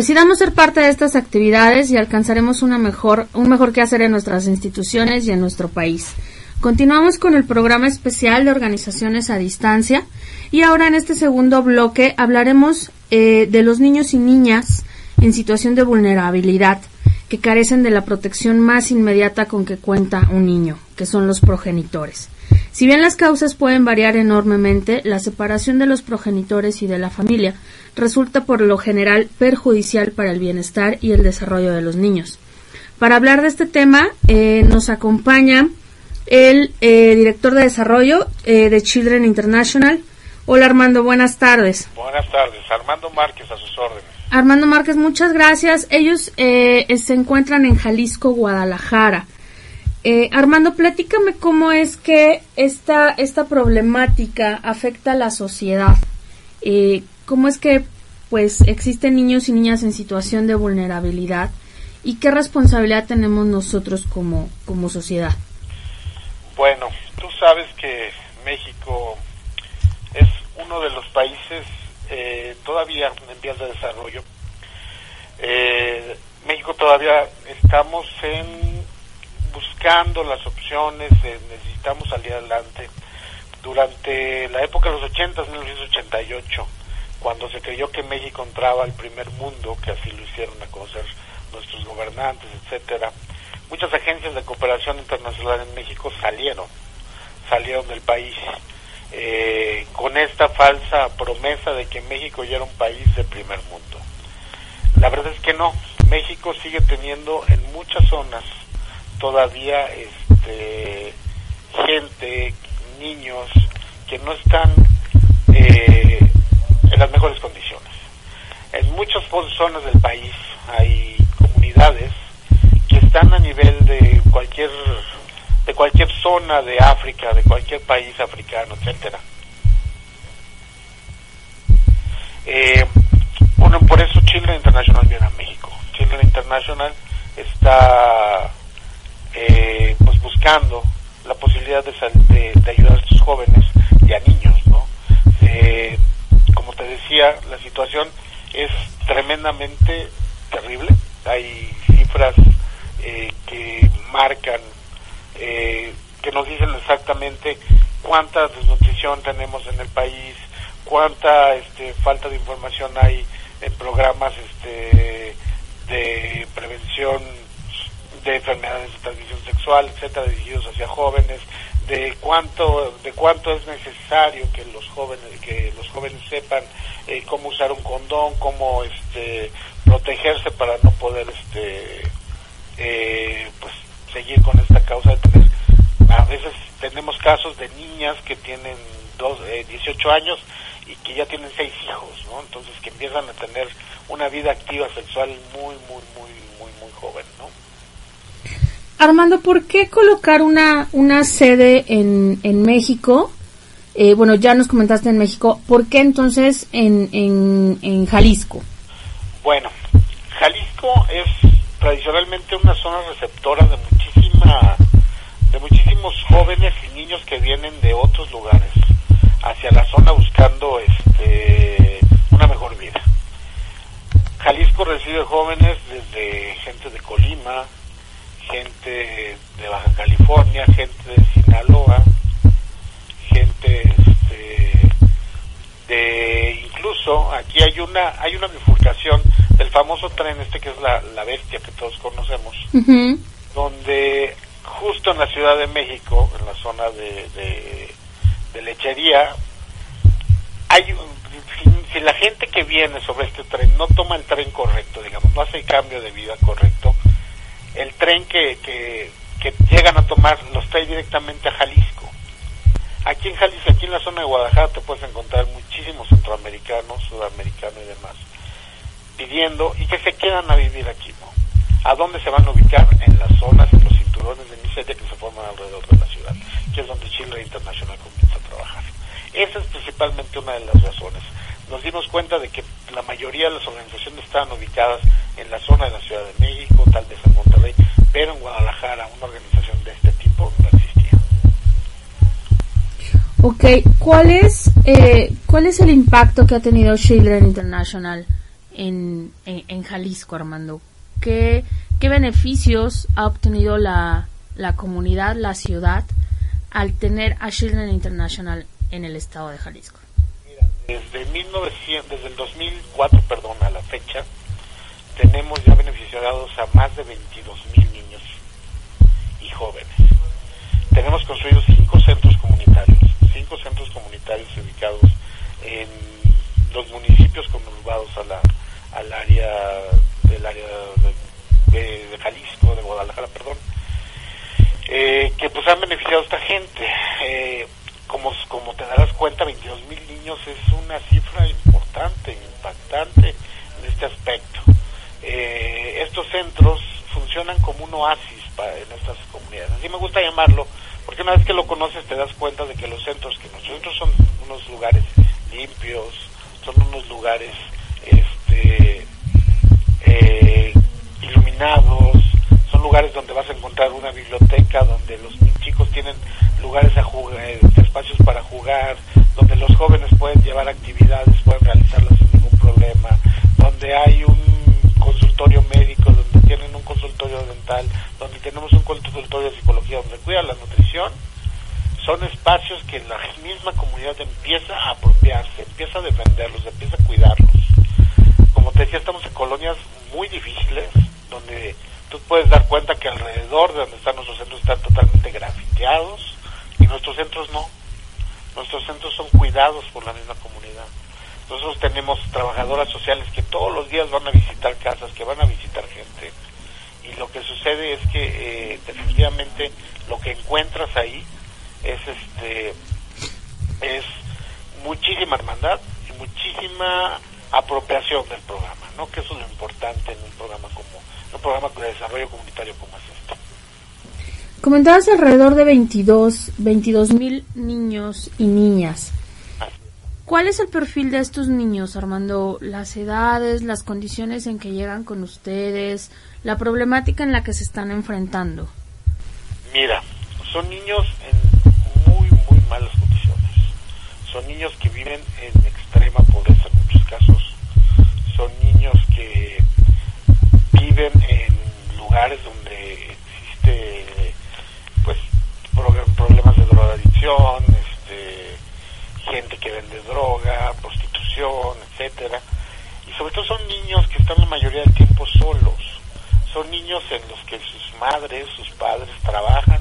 Decidamos ser parte de estas actividades y alcanzaremos una mejor, un mejor quehacer en nuestras instituciones y en nuestro país. Continuamos con el programa especial de organizaciones a distancia y ahora en este segundo bloque hablaremos eh, de los niños y niñas en situación de vulnerabilidad que carecen de la protección más inmediata con que cuenta un niño, que son los progenitores. Si bien las causas pueden variar enormemente, la separación de los progenitores y de la familia resulta por lo general perjudicial para el bienestar y el desarrollo de los niños. Para hablar de este tema eh, nos acompaña el eh, director de desarrollo eh, de Children International. Hola Armando, buenas tardes. Buenas tardes, Armando Márquez a sus órdenes. Armando Márquez, muchas gracias. Ellos eh, se encuentran en Jalisco, Guadalajara. Eh, Armando, platícame cómo es que esta, esta problemática afecta a la sociedad. Eh, ¿Cómo es que pues existen niños y niñas en situación de vulnerabilidad y qué responsabilidad tenemos nosotros como, como sociedad? Bueno, tú sabes que México es uno de los países eh, todavía en vías de desarrollo. Eh, México todavía estamos en buscando las opciones, eh, necesitamos salir adelante. Durante la época de los 80, 1988, cuando se creyó que México entraba al primer mundo, que así lo hicieron a conocer nuestros gobernantes, etcétera, muchas agencias de cooperación internacional en México salieron, salieron del país eh, con esta falsa promesa de que México ya era un país de primer mundo. La verdad es que no, México sigue teniendo en muchas zonas todavía este, gente, niños que no están eh, en las mejores condiciones. En muchas zonas del país hay comunidades que están a nivel de cualquier de cualquier zona de África, de cualquier país africano, etcétera. Eh, bueno, por eso Children International viene a México. Children International está eh, pues buscando la posibilidad de, de, de, ayudar a estos jóvenes y a niños, ¿no? Eh, como te decía, la situación es tremendamente terrible. Hay cifras eh, que marcan, eh, que nos dicen exactamente cuánta desnutrición tenemos en el país, cuánta este, falta de información hay en programas este, de prevención de enfermedades de transmisión sexual, etcétera, dirigidos hacia jóvenes, de cuánto de cuánto es necesario que los jóvenes que los jóvenes sepan eh, cómo usar un condón, cómo este protegerse para no poder este eh, pues seguir con esta causa de tener a veces tenemos casos de niñas que tienen dos, eh, 18 años y que ya tienen seis hijos, ¿no? Entonces que empiezan a tener una vida activa sexual muy muy muy muy muy joven. Armando, ¿por qué colocar una, una sede en, en México? Eh, bueno, ya nos comentaste en México. ¿Por qué entonces en, en, en Jalisco? Bueno, Jalisco es tradicionalmente una zona receptora de muchísima de muchísimos jóvenes y niños que vienen de otros lugares hacia la zona buscando este una mejor vida. Jalisco recibe jóvenes desde gente de Colima, gente de Baja California, gente de Sinaloa, gente este, de incluso aquí hay una hay una bifurcación del famoso tren este que es la, la bestia que todos conocemos, donde justo en la Ciudad de México, en la zona de, de, de lechería, hay un- si, si la gente que viene sobre este tren no toma el tren correcto, digamos, no hace el cambio de vida correcto, el tren que, que, llegan a tomar los trae directamente a Jalisco. Aquí en Jalisco, aquí en la zona de Guadalajara te puedes encontrar muchísimos centroamericanos, sudamericanos y demás, pidiendo y que se quedan a vivir aquí, ¿no? ¿A dónde se van a ubicar? En las zonas, en los cinturones de miseria que se forman alrededor de la ciudad, que es donde Chile Internacional comienza a trabajar. Esa es principalmente una de las razones. Nos dimos cuenta de que la mayoría de las organizaciones estaban ubicadas en la zona de la Ciudad de México, tal vez en Monterrey, pero en Guadalajara una organización de este tipo no existía. Ok, ¿cuál es, eh, ¿cuál es el impacto que ha tenido Children International en, Jalisco, Armando? ¿Qué, ¿Qué beneficios ha obtenido la, la comunidad, la ciudad, al tener a Children International en el estado de Jalisco? Desde 1900, desde el 2004, perdón, a la fecha, tenemos ya beneficiados a más de 22 mil niños y jóvenes. Tenemos construidos cinco centros comunitarios, cinco centros comunitarios ubicados en los municipios conurbados a la, al área del área de, Jalisco, de Guadalajara, perdón, eh, que pues han beneficiado a esta gente. Eh, como, como te darás cuenta, 22 mil niños es una cifra importante, impactante en este aspecto. Eh, estos centros funcionan como un oasis pa- en estas comunidades. Así me gusta llamarlo, porque una vez que lo conoces te das cuenta de que los centros, que nuestros centros son unos lugares limpios, son unos lugares este, eh, iluminados, son lugares donde vas a encontrar una biblioteca, donde los chicos tienen lugares a jugar, eh, espacios para jugar, donde los jóvenes pueden llevar actividades, pueden realizarlas sin ningún problema, donde hay un consultorio médico, donde tienen un consultorio dental, donde tenemos un consultorio de psicología, donde cuida la nutrición, son espacios que la misma comunidad empieza a apropiarse, empieza a defenderlos, empieza a cuidarlos. Como te decía, estamos en colonias muy difíciles, donde tú puedes dar cuenta que alrededor de donde están nuestros centros están totalmente grafiteados y nuestros centros no. Nuestros centros son cuidados por la misma comunidad. Nosotros tenemos trabajadoras sociales que todos los días van a visitar casas, que van a visitar gente. Y lo que sucede es que eh, definitivamente lo que encuentras ahí es este es muchísima hermandad y muchísima apropiación del programa, ¿no? Que eso es lo importante en un programa como un programa de desarrollo comunitario como es este. Comentabas alrededor de 22 mil niños y niñas. ¿Cuál es el perfil de estos niños, Armando? Las edades, las condiciones en que llegan con ustedes, la problemática en la que se están enfrentando. Mira, son niños en muy, muy malas condiciones. Son niños que viven en extrema pobreza en muchos casos. Son niños que en lugares donde existe pues pro- problemas de drogadicción, este, gente que vende droga, prostitución, etcétera. Y sobre todo son niños que están la mayoría del tiempo solos. Son niños en los que sus madres, sus padres trabajan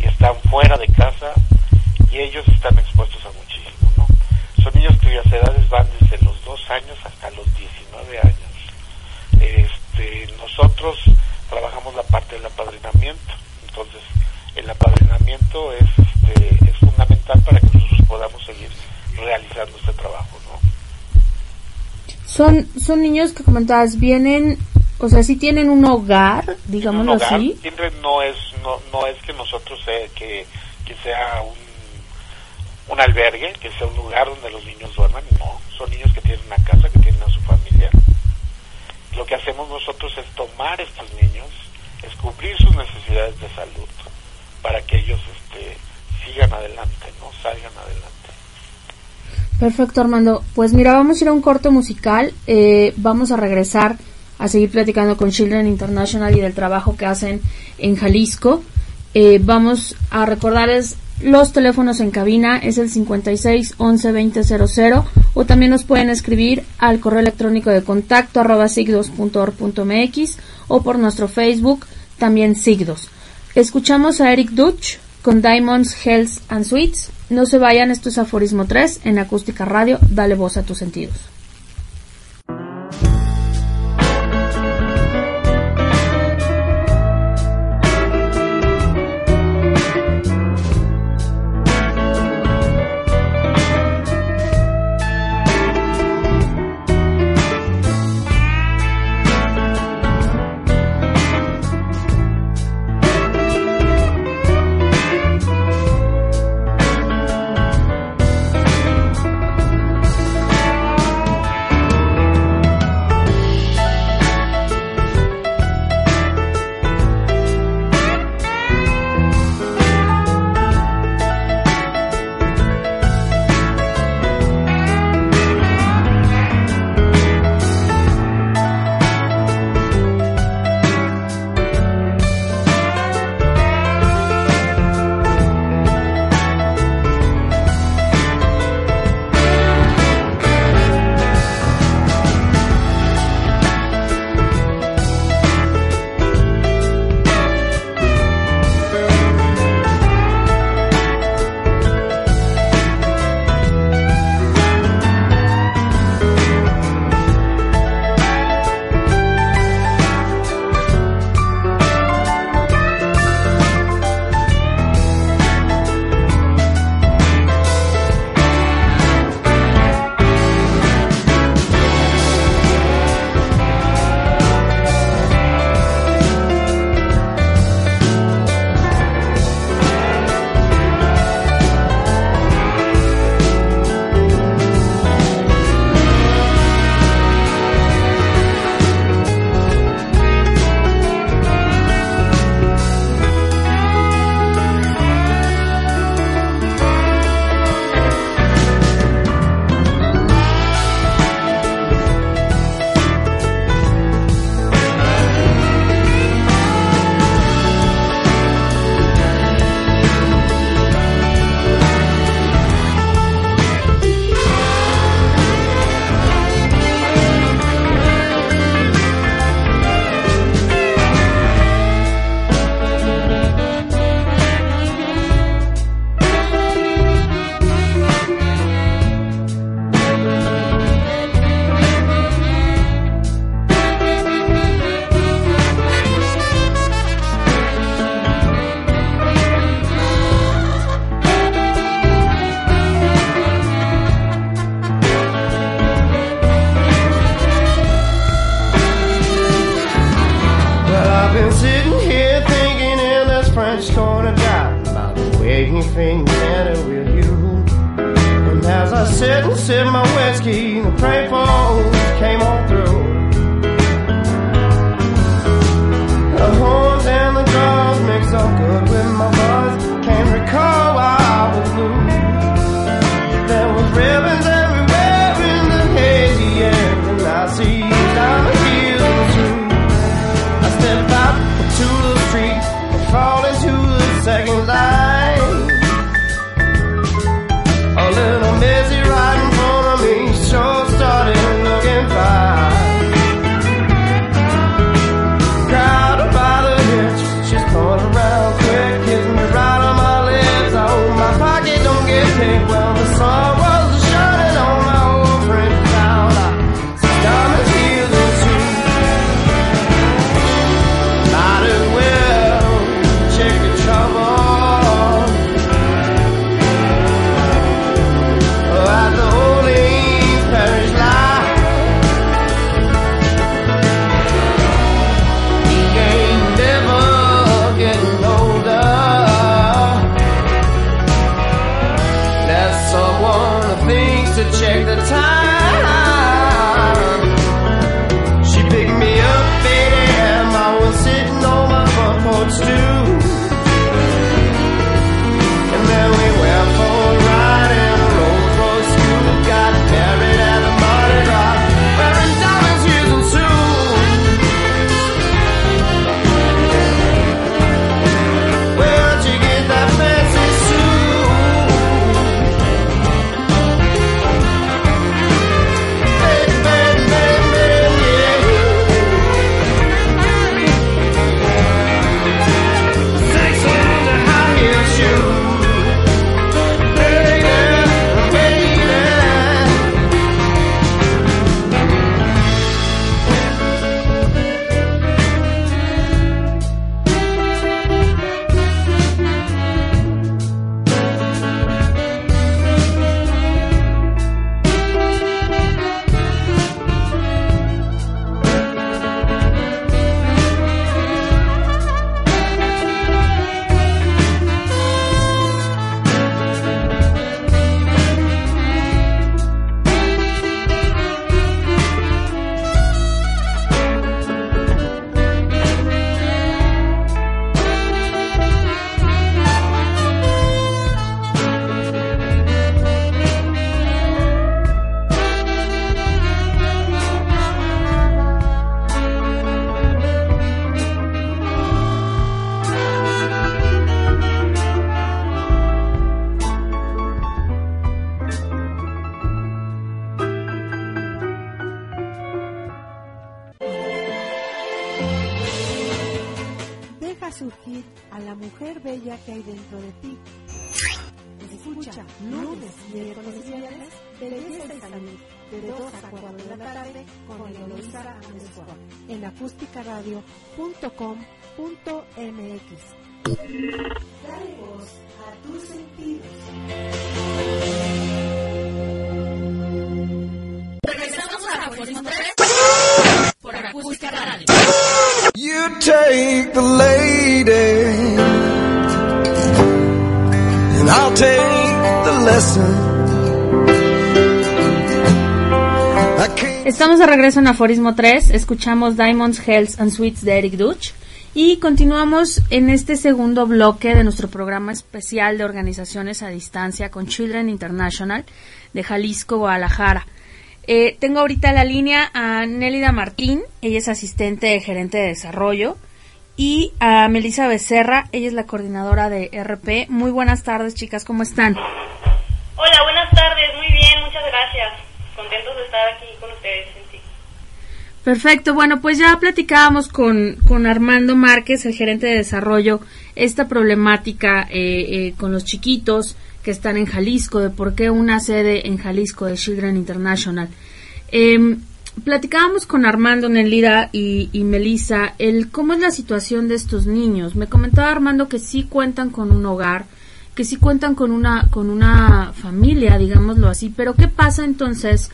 y están fuera de casa y ellos están expuestos a muchísimo, ¿no? Son niños cuyas edades van desde los dos años hasta los 19 años. Este, nosotros trabajamos la parte del apadrinamiento, entonces el apadrinamiento es, este, es fundamental para que nosotros podamos seguir realizando este trabajo, ¿no? Son, son niños que comentabas, vienen, o sea, si tienen un hogar, digámoslo un hogar así. siempre no es no, no es que nosotros eh, que, que sea un, un albergue que sea un lugar donde los niños duerman no son niños que tienen una casa que tienen a su familia lo que hacemos nosotros es tomar estos niños es cubrir sus necesidades de salud para que ellos este sigan adelante no salgan adelante Perfecto, Armando. Pues mira, vamos a ir a un corto musical. eh, vamos a regresar a seguir platicando con Children International y del trabajo que hacen en Jalisco. Eh, vamos a recordarles Los teléfonos en cabina es el 56 11 20 00 o también nos pueden escribir al correo electrónico de contacto arroba sigdos.org.mx o por nuestro Facebook también sigdos. Escuchamos a Eric Dutch con Diamonds, Hells and Sweets. No se vayan, esto es Aforismo 3 en Acústica Radio. Dale voz a tus sentidos. acústicaradio.com.mx. Dale voz a tus sentidos. Regresamos a Aforismo 3 por Acústica Radio. You take the lady, and I'll take the lesson. Estamos de regreso en Aforismo 3, escuchamos Diamonds, Hells and Sweets de Eric Duch y continuamos en este segundo bloque de nuestro programa especial de organizaciones a distancia con Children International de Jalisco, Guadalajara. Eh, tengo ahorita la línea a Nélida Martín, ella es asistente de gerente de desarrollo, y a Melissa Becerra, ella es la coordinadora de RP. Muy buenas tardes, chicas, ¿cómo están? Hola, buenas tardes, muy bien, muchas gracias. Contentos de estar aquí con ustedes. En sí. Perfecto, bueno, pues ya platicábamos con, con Armando Márquez, el gerente de desarrollo, esta problemática eh, eh, con los chiquitos que están en Jalisco, de por qué una sede en Jalisco de Children International. Eh, platicábamos con Armando Nelida y, y Melissa el cómo es la situación de estos niños. Me comentaba Armando que sí cuentan con un hogar, que sí cuentan con una con una familia, digámoslo así, pero ¿qué pasa entonces?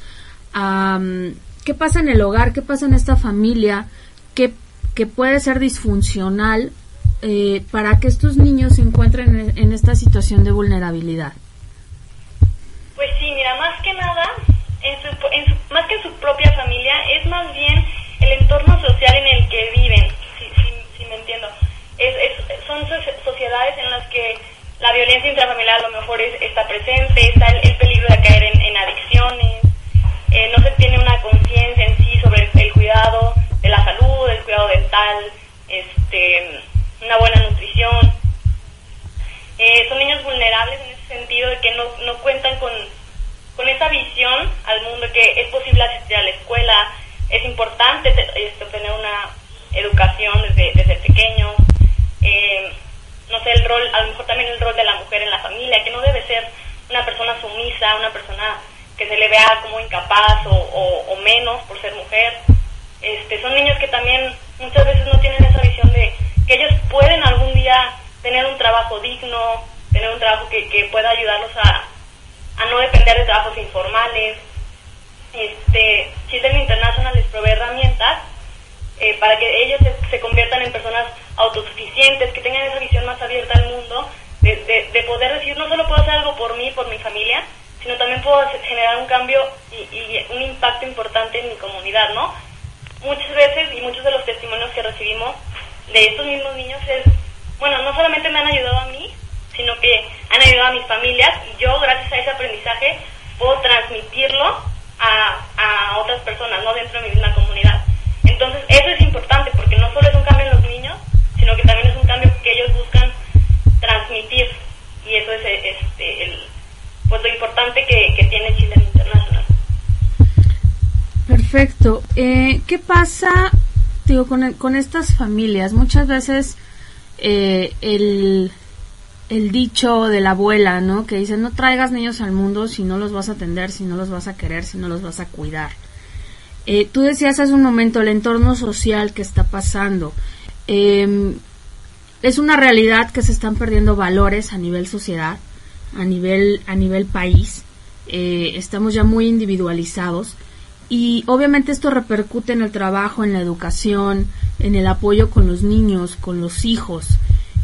Um, ¿Qué pasa en el hogar? ¿Qué pasa en esta familia que, que puede ser disfuncional eh, para que estos niños se encuentren en, esta situación de vulnerabilidad? Pues sí, mira, más que nada, en su, en su, más que su propia familia, es más bien el entorno social en el que viven, si, si, si me entiendo. Es, es, son sociedades en las que la violencia intrafamiliar a lo mejor es, está presente, está el, el peligro de caer en adicciones, eh, no se tiene una conciencia en sí sobre el, cuidado de la salud, el cuidado dental, este, una buena nutrición. Eh, son niños vulnerables en ese sentido de que no, no cuentan con, con esa visión al mundo que es posible asistir a la escuela, es importante este, tener una educación desde, desde pequeño. Eh, no sé, el rol, a lo mejor también el rol de la mujer en la familia, que no debe ser una persona sumisa, una persona que se le vea como incapaz o, menos por ser mujer. Este, son niños que también muchas veces no tienen esa visión de que ellos pueden algún día tener un trabajo digno, tener un trabajo que, que pueda ayudarlos a, a no depender de trabajos informales. Este, Children International les provee herramientas eh, para que ellos se, se, conviertan en personas autosuficientes, que tengan esa visión más abierta al mundo, de, de, de, poder decir, no solo puedo hacer algo por mí, por mi familia, sino también puedo generar un cambio y, y, un impacto importante en mi comunidad, ¿no? Muchas veces y muchos de los testimonios que recibimos de estos mismos niños es, bueno, no solamente me han ayudado a mí, sino que han ayudado a mis familias y yo, gracias a ese aprendizaje, puedo transmitirlo a, a otras personas, ¿no? Dentro de mi misma comunidad. Entonces, eso es importante porque no solo es un cambio en los niños, sino que también es un cambio que ellos buscan transmitir. Y eso es este, el, pues lo importante que, tiene Chile International. Perfecto. Eh, ¿Qué pasa digo, con, con estas familias? Muchas veces eh, el, el dicho de la abuela, ¿no? Que dice, no traigas niños al mundo si no los vas a atender, si no los vas a querer, si no los vas a cuidar. Eh, tú decías hace un momento el entorno social que está pasando. Eh, es una realidad que se están perdiendo valores a nivel sociedad, a nivel, a nivel país. Eh, estamos ya muy individualizados y obviamente esto repercute en el trabajo, en la educación, en el apoyo con los niños, con los hijos.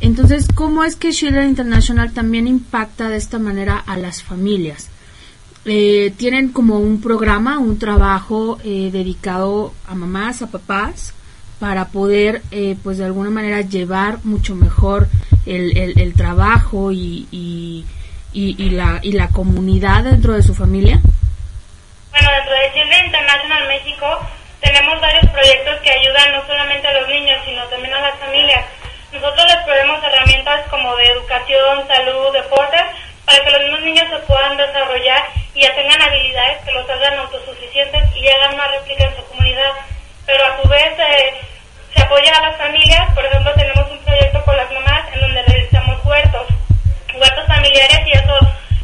Entonces, ¿cómo es que Children International también impacta de esta manera a las familias? Eh, tienen como un programa, un trabajo eh, dedicado a mamás, a papás, para poder, eh, pues de alguna manera, llevar mucho mejor el, el, el trabajo y, y, y, y, la, y la comunidad dentro de su familia. Bueno, dentro de Children International México tenemos varios proyectos que ayudan no solamente a los niños, sino también a las familias. Nosotros les proveemos herramientas como de educación, salud, deportes, para que los mismos niños se puedan desarrollar y tengan habilidades que los hagan autosuficientes y hagan una réplica en su comunidad. Pero a su vez eh, se apoya a las familias, por ejemplo tenemos un proyecto con huertos familiares y eso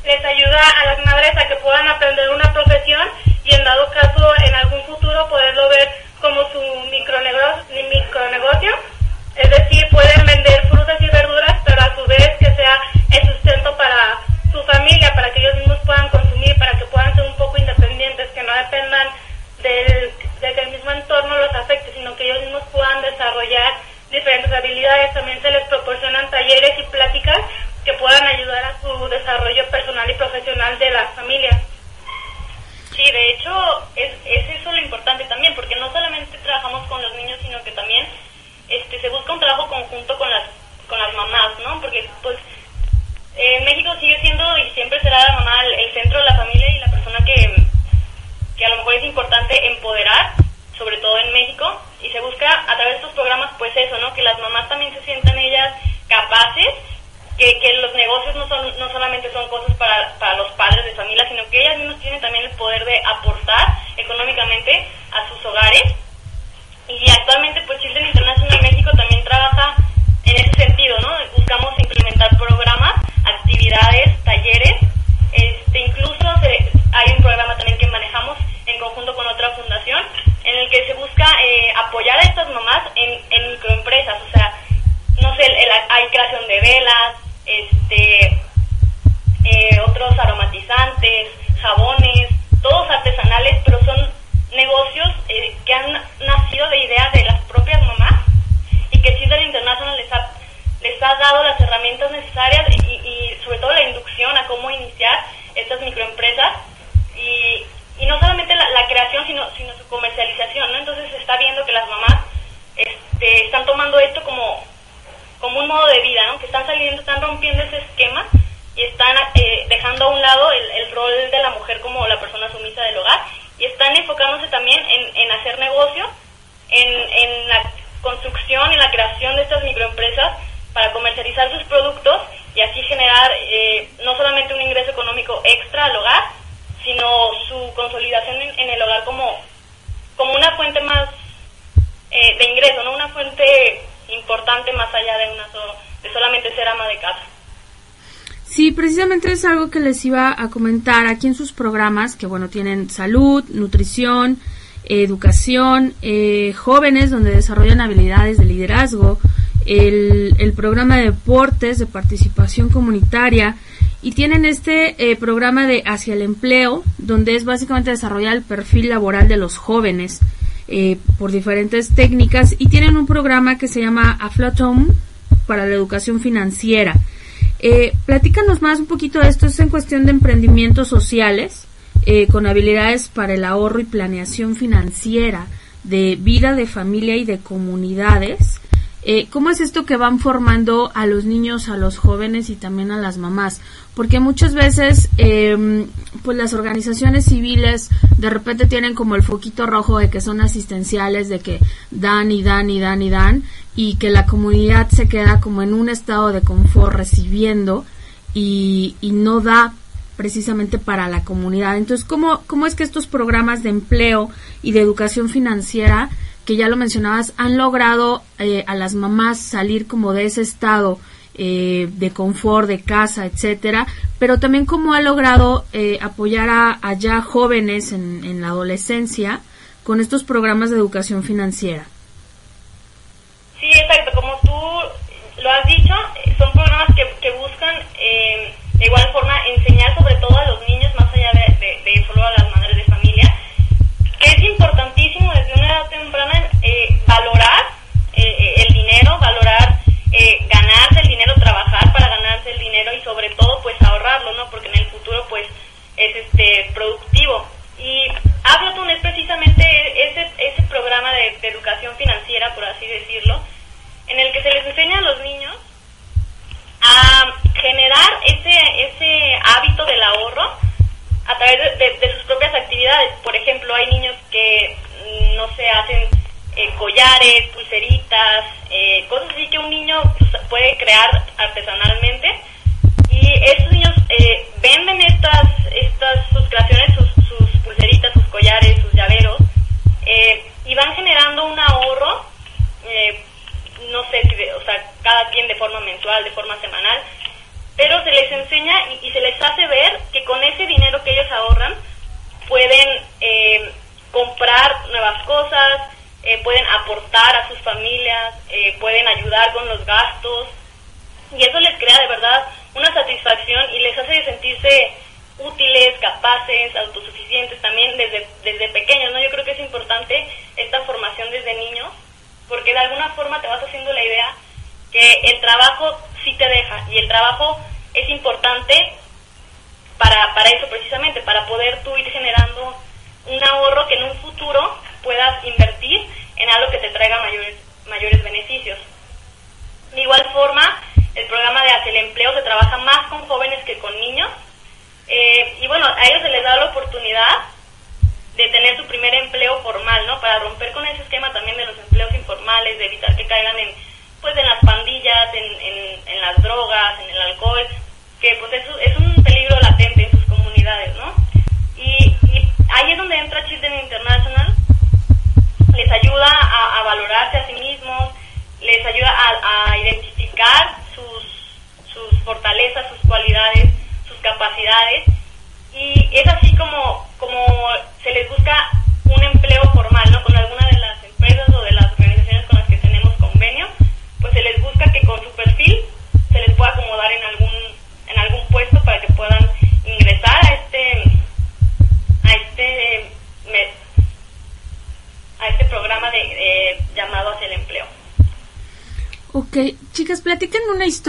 les ayuda a las madres a que puedan aprender una profesión y en dado caso en algún futuro poderlo ver como su micronegocio, es decir, pueden vender frutas y verduras, pero a su vez que sea el sustento para su familia, para que ellos mismos puedan consumir, para que puedan ser un poco independientes, que no dependan del, de que el mismo entorno los afecte, sino que ellos mismos puedan desarrollar diferentes habilidades. También se les proporcionan talleres y pláticas que puedan ayudar a su desarrollo personal y profesional de las familias. Sí, de hecho, es, es eso lo importante también, porque no solamente trabajamos con los niños, sino que también este, se busca un trabajo conjunto con las, con las mamás, ¿no? Porque, pues, en México sigue siendo y siempre será la mamá el, el centro de la familia y la persona que, que a lo mejor es importante empoderar, sobre todo en México, y se busca a través de estos programas, pues eso, ¿no? Que las mamás también se sientan ellas capaces que, que los negocios no, son, no solamente son cosas para, para los padres de familia, sino que ellas mismas tienen también el poder de aportar económicamente a sus hogares. Y actualmente, pues Children International México también trabaja en ese sentido, ¿no? Buscamos implementar programas, actividades, talleres. Este, incluso se- hay un programa también que manejamos en conjunto con otra fundación en el que se busca eh, apoyar a estas mamás en, en microempresas, o sea, no sé, el- el- hay creación de velas, este, eh, otros aromatizantes, jabones, todos artesanales, pero son negocios eh, que han nacido de ideas de las propias mamás y que Children International les ha, les ha dado las herramientas necesarias y, y sobre todo la inducción a cómo iniciar estas microempresas y, y no solamente la, la creación sino, sino su comercialización, ¿no? Entonces se está viendo que las mamás este, están tomando esto como, como un modo de vida, ¿no? Que están saliendo, están rompiendo ese esquema y están eh, dejando a un lado el, el rol de la mujer como la persona sumisa del hogar y están enfocándose también en, en hacer negocio, en, en la construcción y la creación de estas microempresas para comercializar sus productos y así generar eh, no solamente un ingreso económico extra al hogar, sino su consolidación en, en el hogar como, como una fuente más eh, de ingreso, no una fuente importante más allá de una so- de solamente ser ama de casa. Sí, precisamente es algo que les iba a comentar aquí en sus programas, que bueno, tienen salud, nutrición, educación, eh, jóvenes donde desarrollan habilidades de liderazgo, el, programa de deportes, de participación comunitaria, y tienen este eh, programa de hacia el empleo, donde es básicamente desarrollar el perfil laboral de los jóvenes eh, por diferentes técnicas, y tienen un programa que se llama Aflotom para la educación financiera. Eh, platícanos más un poquito de esto, es en cuestión de emprendimientos sociales, eh, con habilidades para el ahorro y planeación financiera, de vida, de familia y de comunidades. Eh, ¿Cómo es esto que van formando a los niños, a los jóvenes y también a las mamás? Porque muchas veces, eh, pues las organizaciones civiles de repente tienen como el foquito rojo de que son asistenciales, de que dan y dan y dan y dan, y que la comunidad se queda como en un estado de confort recibiendo y, y no da precisamente para la comunidad. Entonces, ¿cómo, ¿cómo es que estos programas de empleo y de educación financiera, que ya lo mencionabas, han logrado eh, a las mamás salir como de ese estado eh, de confort, de casa, etcétera, pero también cómo ha logrado eh, apoyar a, a ya jóvenes en, en la adolescencia con estos programas de educación financiera? Sí, exacto, como tú lo has dicho, son programas que, que buscan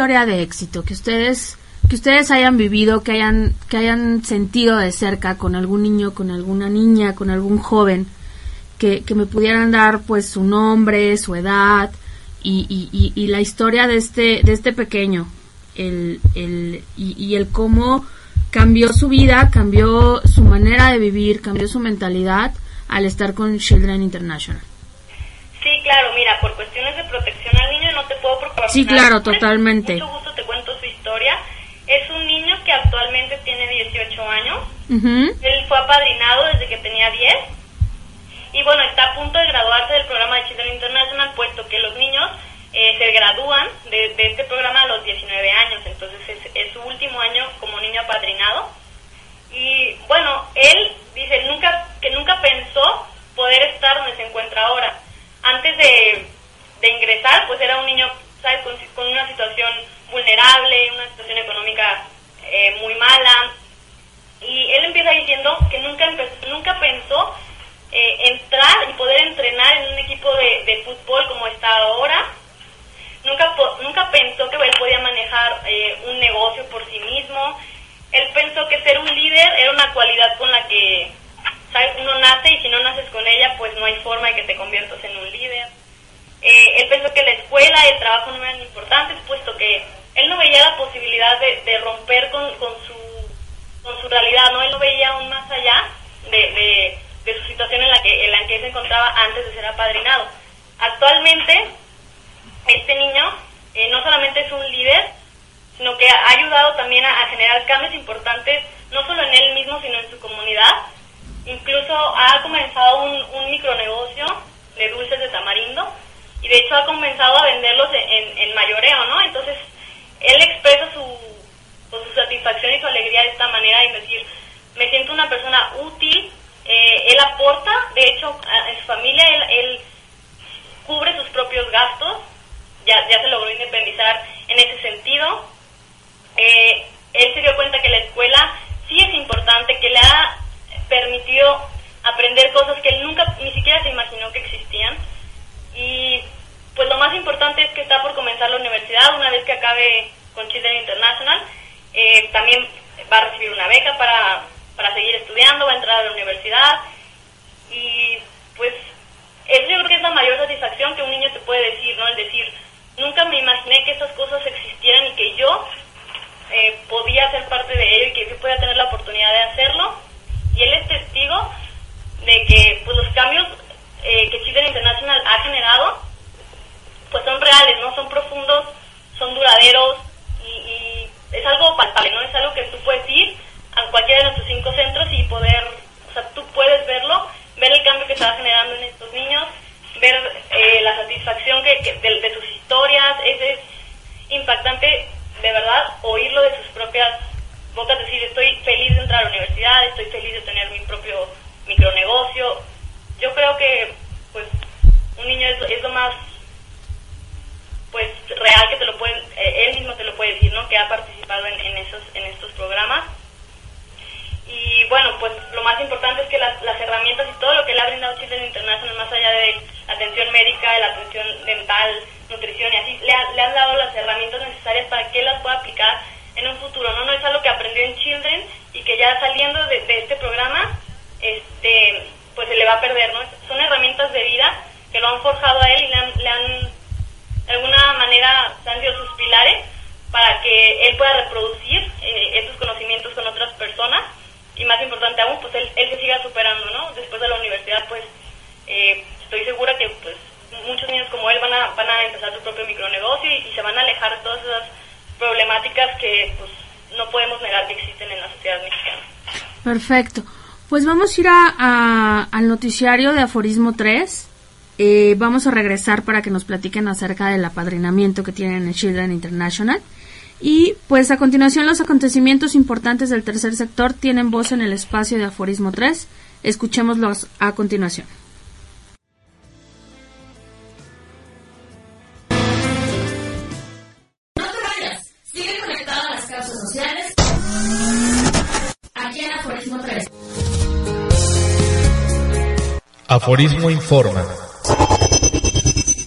historia de éxito que ustedes que ustedes hayan vivido, que hayan que hayan sentido de cerca con algún niño, con alguna niña, con algún joven, que, que me pudieran dar pues su nombre, su edad y, y, y, y la historia de este de este pequeño, el, el y, y el cómo cambió su vida, cambió su manera de vivir, cambió su mentalidad al estar con Children International. Sí, claro, mira, por cuestiones de protección al niño no te puedo proporcionar. Sí, claro, totalmente. Mucho gusto te cuento su historia. Es un niño que actualmente tiene 18 años. Ujú. Él fue apadrinado desde que tenía 10. Y bueno, está a punto de graduarse del programa de Children International, puesto que los niños eh, se gradúan de, de este programa a los 19 años. Entonces es, es su último año como niño apadrinado. Y bueno, él dice nunca que nunca pensó poder estar donde se encuentra ahora. Antes de, de ingresar, pues era un niño, ¿sabes?, con, con una situación vulnerable, una situación económica eh, muy mala. Y él empieza diciendo que nunca, nunca pensó eh, entrar y poder entrenar en un equipo de, de fútbol como está ahora. Nunca, nunca pensó que él podía manejar eh, un negocio por sí mismo. Él pensó que ser un líder era una cualidad con la que uno nace y si no naces con ella, pues no hay forma de que te conviertas en un líder. Eh, él pensó que la escuela y el trabajo no eran importantes, puesto que él no veía la posibilidad de, romper con, su, realidad, ¿no? Él no veía aún más allá de su situación en la, que, en la que él se encontraba antes de ser apadrinado. Actualmente, este niño eh, no solamente es un líder, sino que ha ayudado también a, a generar cambios importantes, no solo en él mismo, sino en su comunidad. Incluso ha comenzado un, un micronegocio de dulces de tamarindo y de hecho ha comenzado a venderlos en, en, mayoreo, ¿no? Entonces, él expresa su, pues, su satisfacción y su alegría de esta manera en decir, me siento una persona útil, eh, él aporta, de hecho, en su familia él, él cubre sus propios gastos, ya, ya se logró independizar en ese sentido. Eh, él se dio cuenta que la escuela sí es importante, que le ha permitido aprender cosas que él nunca ni siquiera se imaginó que existían. Y pues lo más importante es que está por comenzar la universidad una vez que acabe con Children International. Eh, también va a recibir una beca para, para seguir estudiando, va a entrar a la universidad. Y pues eso yo creo que es la mayor satisfacción que un niño te puede decir, ¿no? El decir, nunca me imaginé que estas cosas existieran y que yo eh, podía ser parte de ello y que yo podía tener la oportunidad de hacerlo. Y él es testigo de que pues, los cambios eh, que Children International ha generado pues son reales, ¿no? Son profundos, son duraderos y, es algo palpable, ¿no? Es algo que tú puedes ir a cualquiera de nuestros cinco centros y poder, o sea, tú puedes verlo, ver el cambio que va generando en estos niños, ver eh, la satisfacción que, que de, de sus historias, es, es impactante de verdad oírlo de sus propias bocas, decir, estoy feliz de entrar a la universidad, estoy feliz de tener mi propio micronegocio. Yo creo que, pues, un niño es, lo más, pues, real que te lo puede, eh, él mismo te lo puede decir, ¿no? Que ha participado en, esos, en estos programas. Y bueno, pues lo más importante es que las, las herramientas y todo lo que le ha brindado Children International, más allá de atención médica, la atención dental, nutrición y así, le, ha- le han dado las herramientas necesarias para que él las pueda aplicar en un futuro, ¿no? No es algo que aprendió en Children y que ya saliendo de, este programa, este, pues se le va a perder, ¿no? Son herramientas de vida que lo han forjado a él y le han, le han de alguna manera, han sido sus pilares para que él pueda reproducir eh, estos conocimientos con otras personas y más importante aún, pues él, él se siga superando, ¿no? Después de la universidad, pues eh, estoy segura que pues muchos niños como él van a, van a empezar su propio micronegocio y, y se van a alejar de todas esas problemáticas que pues no podemos negar que existen en la sociedad mexicana. Perfecto. Pues vamos a ir a, al noticiario de Aforismo 3. Eh, vamos a regresar para que nos platiquen acerca del apadrinamiento que tienen en Children International. Y pues a continuación los acontecimientos importantes del tercer sector tienen voz en el espacio de Aforismo 3. Escuchémoslos a continuación. Aforismo Informa.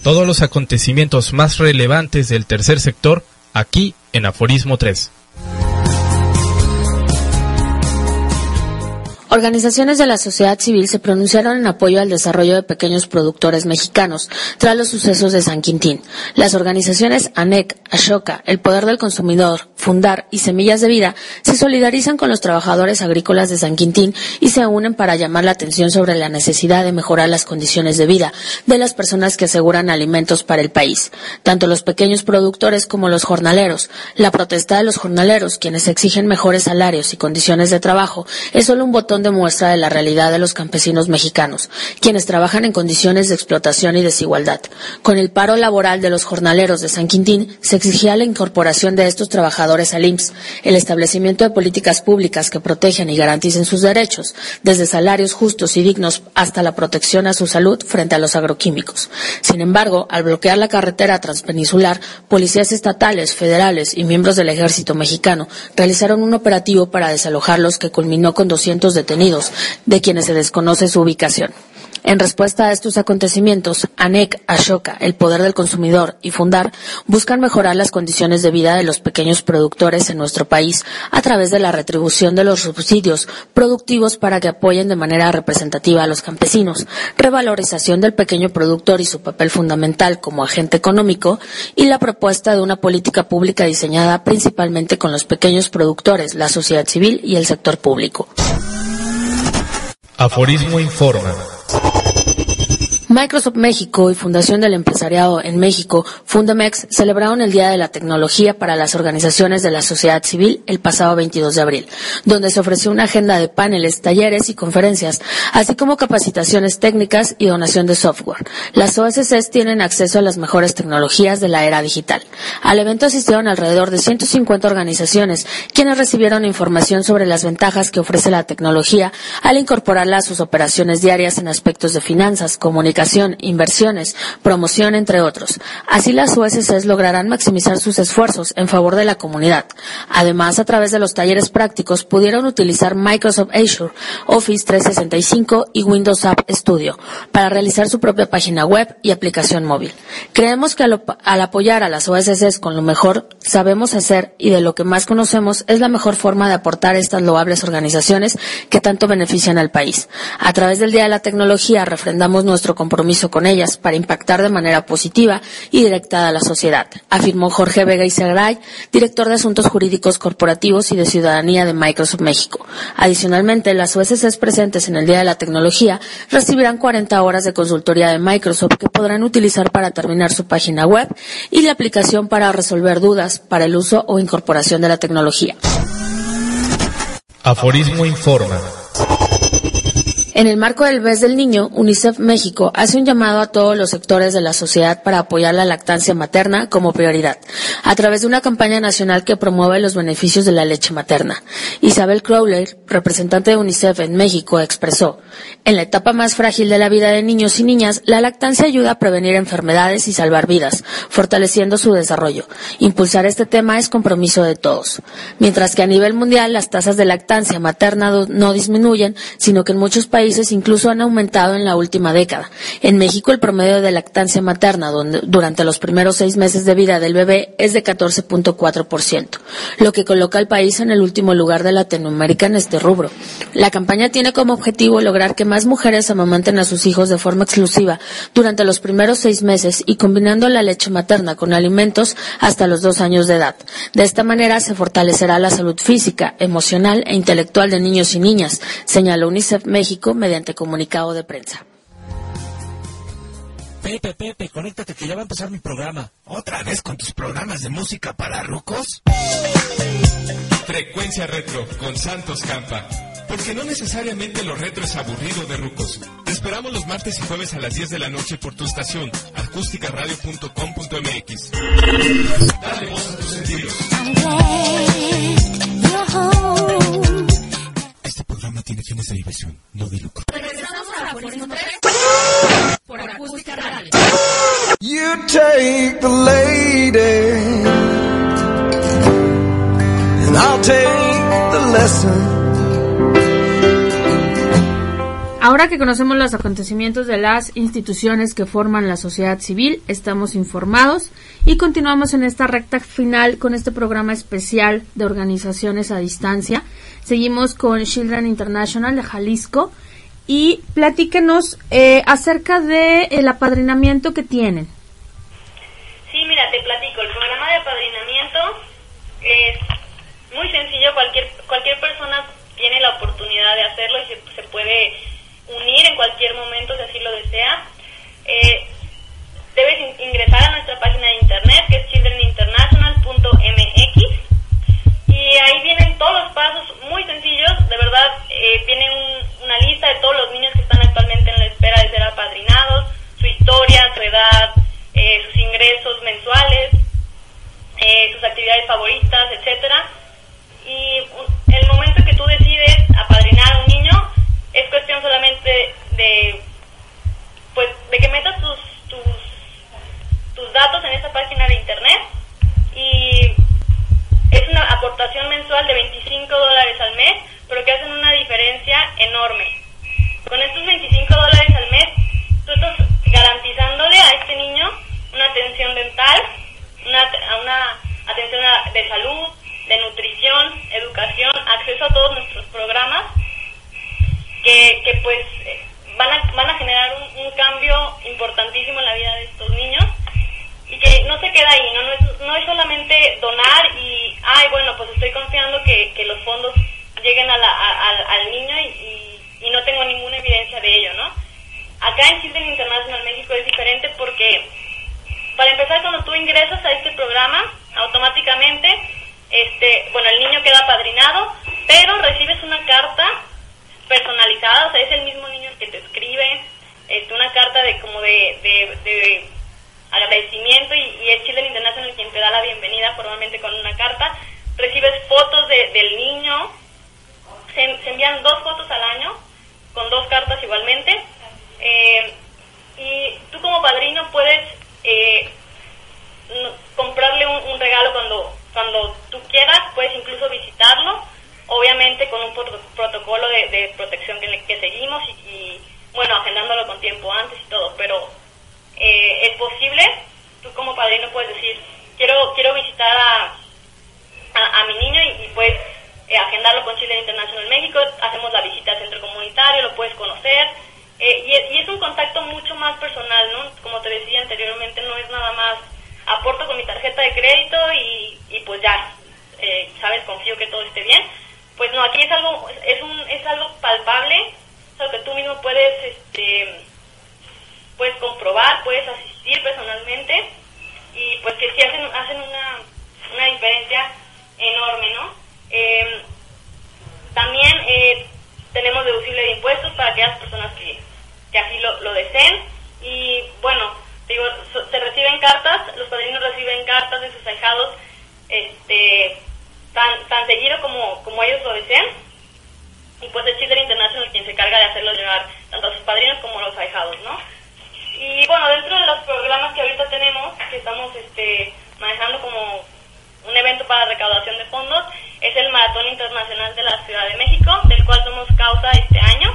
Todos los acontecimientos más relevantes del tercer sector aquí en Aforismo 3. Organizaciones de la sociedad civil se pronunciaron en apoyo al desarrollo de pequeños productores mexicanos tras los sucesos de San Quintín. Las organizaciones ANEC, Ashoka, El Poder del Consumidor, Fundar y Semillas de Vida se solidarizan con los trabajadores agrícolas de San Quintín y se unen para llamar la atención sobre la necesidad de mejorar las condiciones de vida de las personas que aseguran alimentos para el país, tanto los pequeños productores como los jornaleros. La protesta de los jornaleros, quienes exigen mejores salarios y condiciones de trabajo, es solo un botón de muestra de la realidad de los campesinos mexicanos, quienes trabajan en condiciones de explotación y desigualdad. Con el paro laboral de los jornaleros de San Quintín, se exigía la incorporación de estos trabajadores al IMSS, el establecimiento de políticas públicas que protegen y garanticen sus derechos, desde salarios justos y dignos hasta la protección a su salud frente a los agroquímicos. Sin embargo, al bloquear la carretera transpeninsular, policías estatales, federales y miembros del ejército mexicano realizaron un operativo para desalojarlos que culminó con 200 detenidos, de quienes se desconoce su ubicación. En respuesta a estos acontecimientos, ANEC, Ashoka, El Poder del Consumidor y Fundar buscan mejorar las condiciones de vida de los pequeños productores en nuestro país a través de la retribución de los subsidios productivos para que apoyen de manera representativa a los campesinos, revalorización del pequeño productor y su papel fundamental como agente económico y la propuesta de una política pública diseñada principalmente con los pequeños productores, la sociedad civil y el sector público. Aforismo Informa. Microsoft México y Fundación del Empresariado en México, Fundamex, celebraron el Día de la Tecnología para las organizaciones de la sociedad civil el pasado 22 de abril, donde se ofreció una agenda de paneles, talleres y conferencias, así como capacitaciones técnicas y donación de software. Las OSCs tienen acceso a las mejores tecnologías de la era digital. Al evento asistieron alrededor de 150 organizaciones, quienes recibieron información sobre las ventajas que ofrece la tecnología al incorporarla a sus operaciones diarias en aspectos de finanzas, comunicación, inversiones, promoción, entre otros. Así las USCs lograrán maximizar sus esfuerzos en favor de la comunidad. Además, a través de los talleres prácticos pudieron utilizar Microsoft Azure, Office 365 y Windows App Studio para realizar su propia página web y aplicación móvil. Creemos que al, apoyar a las OSCs con lo mejor sabemos hacer y de lo que más conocemos es la mejor forma de aportar estas loables organizaciones que tanto benefician al país. A través del Día de la Tecnología refrendamos nuestro compromiso con ellas para impactar de manera positiva y directa a la sociedad, afirmó Jorge Vega Isagray, director de Asuntos Jurídicos Corporativos y de Ciudadanía de Microsoft México. Adicionalmente, las USCs presentes en el Día de la Tecnología recibirán 40 horas de consultoría de Microsoft que podrán utilizar para terminar su página web y la aplicación para resolver dudas para el uso o incorporación de la tecnología. Aforismo Informa. En el marco del mes del niño, UNICEF México hace un llamado a todos los sectores de la sociedad para apoyar la lactancia materna como prioridad, a través de una campaña nacional que promueve los beneficios de la leche materna. Isabel Crowley, representante de UNICEF en México, expresó, en la etapa más frágil de la vida de niños y niñas, la lactancia ayuda a prevenir enfermedades y salvar vidas, fortaleciendo su desarrollo. Impulsar este tema es compromiso de todos. Mientras que a nivel mundial las tasas de lactancia materna no disminuyen, sino que en muchos países países incluso han aumentado en la última década. En México el promedio de lactancia materna durante los primeros seis meses de vida del bebé es de 14.4%, lo que coloca al país en el último lugar de Latinoamérica en este rubro. La campaña tiene como objetivo lograr que más mujeres amamanten a sus hijos de forma exclusiva durante los primeros seis meses y combinando la leche materna con alimentos hasta los dos años de edad. De esta manera se fortalecerá la salud física, emocional e intelectual de niños y niñas, señaló UNICEF México mediante comunicado de prensa. Pepe, Pepe, conéctate que ya va a empezar mi programa. ¿Otra vez con tus programas de música para rucos? Frecuencia Retro con Santos Campa. Porque no necesariamente lo retro es aburrido de rucos. Te esperamos los martes y jueves a las 10 de la noche por tu estación, acústicaradio.com.mx. Dale voz a tus sentidos. Este programa tiene fines de diversión, no de lucro. Regresamos a Aforismo 3 por Acústica Radio. You take the lady, and I'll take the lesson. Ahora que conocemos los acontecimientos de las instituciones que forman la sociedad civil, estamos informados y continuamos en esta recta final con este programa especial de organizaciones a distancia. Seguimos con Children International de Jalisco y platíquenos eh, acerca del el apadrinamiento que tienen. Sí, mira, te platico. El programa de apadrinamiento es muy sencillo. Cualquier cualquier persona tiene la oportunidad de hacerlo y se, se puede unir en cualquier momento si así lo desea. Eh, debes in- ingresar a nuestra página de internet que es childreninternational.mx y ahí vienen todos los pasos muy sencillos. De verdad, eh, viene un- una lista de todos los niños que están actualmente en la espera de ser apadrinados, su historia, su edad, eh, sus ingresos mensuales, eh, sus actividades favoritas, etcétera. Y el momento que tú decides apadrinar a un niño es cuestión solamente de pues de que metas tus tus, datos en esa página de internet y es una aportación mensual de 25 dólares al mes, pero que hacen una diferencia enorme. Con estos 25 dólares al mes, tú estás garantizándole a este niño una atención dental, una, una atención de salud, de nutrición, educación, acceso a todos nuestros programas, que, que pues van a, van a generar un, cambio importantísimo en la vida de estos niños y que no se queda ahí, ¿no? No es, no es solamente donar y, ay, bueno, pues estoy confiando que, que los fondos lleguen a la- a- al- al niño y, y- y no tengo ninguna evidencia de ello, ¿no? Acá en Children International México es diferente porque, para empezar, cuando tú ingresas a este programa, automáticamente, este, bueno, el niño queda apadrinado, pero recibes una carta personalizada, o sea, es el mismo niño que te escribe, este, una carta de como de, de, de agradecimiento y, y es Children International quien te da la bienvenida formalmente con una carta. Recibes fotos de- del niño, se, envían dos fotos al año con dos cartas igualmente. eh, y tú como padrino puedes eh, comprarle un, un regalo cuando, cuando tú quieras, puedes incluso visitarlo, obviamente con un proto- protocolo de, protección que, que seguimos y, y, bueno, agendándolo con tiempo antes y todo, pero eh, es posible, tú como padrino puedes decir, quiero quiero visitar a, a, a mi niño y, y puedes eh, agendarlo con Chile International México, hacemos la visita al centro comunitario, lo puedes conocer, eh, y, es- y es un contacto mucho más personal, ¿no? Como te decía anteriormente, no es nada más aporto con mi tarjeta de crédito y, y pues ya, eh, sabes, confío que todo esté bien. Pues no, aquí es algo, es, un, es algo palpable, es algo que tú mismo puedes, este, puedes comprobar, puedes asistir personalmente y pues que sí hacen, hacen una, una diferencia enorme, ¿no? Eh, también eh, tenemos deducible de impuestos para aquellas personas que, que así lo, lo deseen y bueno, digo, se reciben cartas, los padrinos reciben cartas de sus ahijados este, tan, tan seguido como, como ellos lo deseen y pues es Children International quien se encarga de hacerlo llegar tanto a sus padrinos como a los ahijados, ¿no? Y bueno, dentro de los programas que ahorita tenemos, que estamos este, manejando como un evento para recaudación de fondos, es el Maratón Internacional de la Ciudad de México, del cual somos causa este año.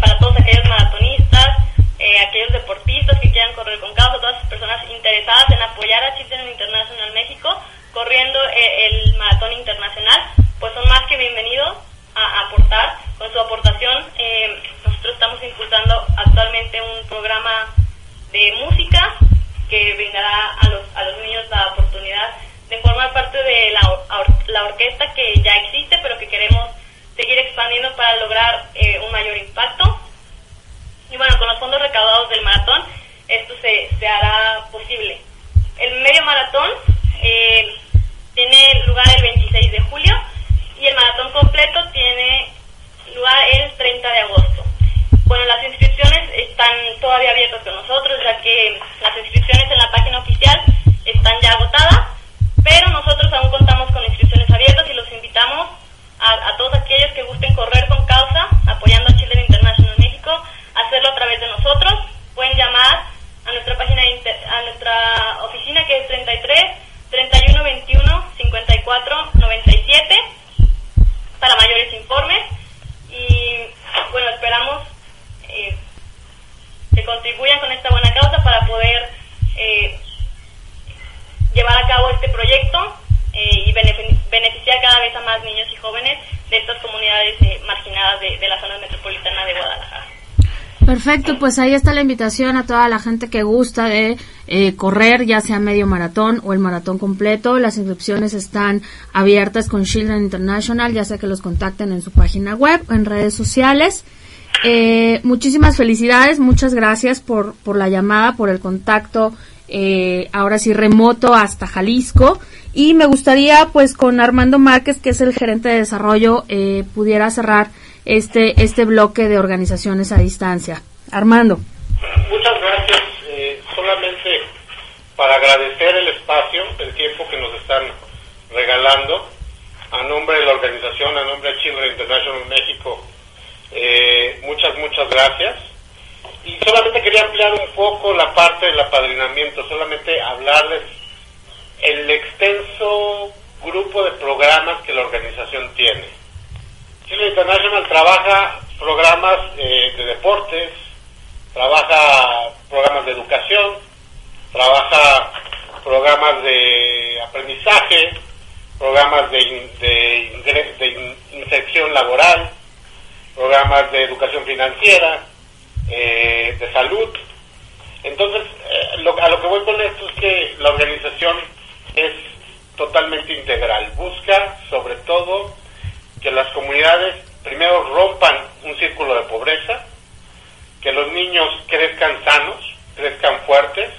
para todos aquellos maratonistas, eh, aquellos deportistas que quieran correr con causa, todas las personas interesadas en apoyar a Children International México corriendo eh, el maratón internacional, pues son más que bienvenidos a aportar. Con su aportación, eh, nosotros estamos impulsando actualmente un programa de música que brindará a los, a los niños la oportunidad de formar parte de la, or- la orquesta que ya existe, pero que queremos seguir expandiendo para lograr eh, un mayor impacto. Y bueno, con los fondos recaudados del maratón, esto se, se hará posible. El medio maratón eh, tiene lugar el 26 de julio y el maratón completo tiene lugar el 30 de agosto. Bueno, las inscripciones están todavía abiertas con nosotros, ya que las inscripciones en la página oficial están ya agotadas, pero nosotros aún contamos con inscripciones abiertas y los invitamos a, todos aquellos que gusten correr con causa, apoyando a Children International México, a hacerlo a través de nosotros. Pueden llamar a nuestra página, a nuestra oficina que es 33 31 21 54 97 para mayores informes y bueno, esperamos eh, que contribuyan con esta buena causa para poder eh, llevar a cabo este proyecto eh, y benefi- beneficiar cada vez a más niños y jóvenes de estas comunidades marginadas de la zona metropolitana de Guadalajara. Perfecto, pues ahí está la invitación a toda la gente que gusta de eh, correr, ya sea medio maratón o el maratón completo. Las inscripciones están abiertas con Children International, ya sea que los contacten en su página web o en redes sociales. Eh, muchísimas felicidades, muchas gracias por, por la llamada, por el contacto, eh, ahora sí remoto hasta Jalisco. Y me gustaría, pues, con Armando Márquez, que es el gerente de desarrollo, eh, pudiera cerrar este, este bloque de organizaciones a distancia. Armando. Muchas gracias. Eh, solamente para agradecer el espacio, el tiempo que nos están regalando, a nombre de la organización, a nombre de Children International México, eh, muchas, muchas gracias. Y solamente quería ampliar un poco la parte del apadrinamiento, solamente hablarles el extenso grupo de programas que la organización tiene. Chile International trabaja programas eh, de deportes, trabaja programas de educación, trabaja programas de aprendizaje, programas de, de, ingre- de in- inserción laboral, programas de educación financiera, eh, de salud. Entonces, eh, lo- a lo que voy con esto es que la organización es totalmente integral. Busca, sobre todo, que las comunidades primero rompan un círculo de pobreza, que los niños crezcan sanos, crezcan fuertes,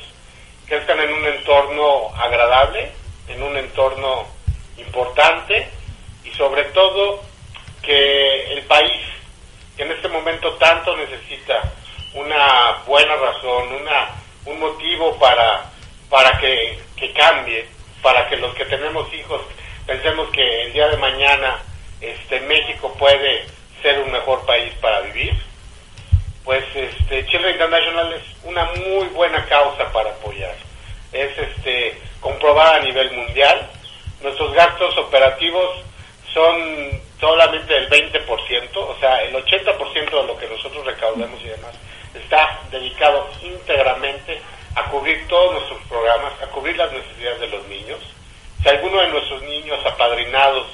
crezcan en un entorno agradable, en un entorno importante y sobre todo que el país, que en este momento tanto necesita una buena razón, una, un motivo para, para que, que cambie, para que los que tenemos hijos pensemos que el día de mañana este México puede ser un mejor país para vivir, pues este Children International es una muy buena causa para apoyar. Es este comprobada a nivel mundial. Nuestros gastos operativos son solamente del 20%, o sea, el 80% de lo que nosotros recaudamos y demás está dedicado íntegramente a cubrir todos nuestros programas, a cubrir las necesidades de los niños. Si alguno de nuestros niños apadrinados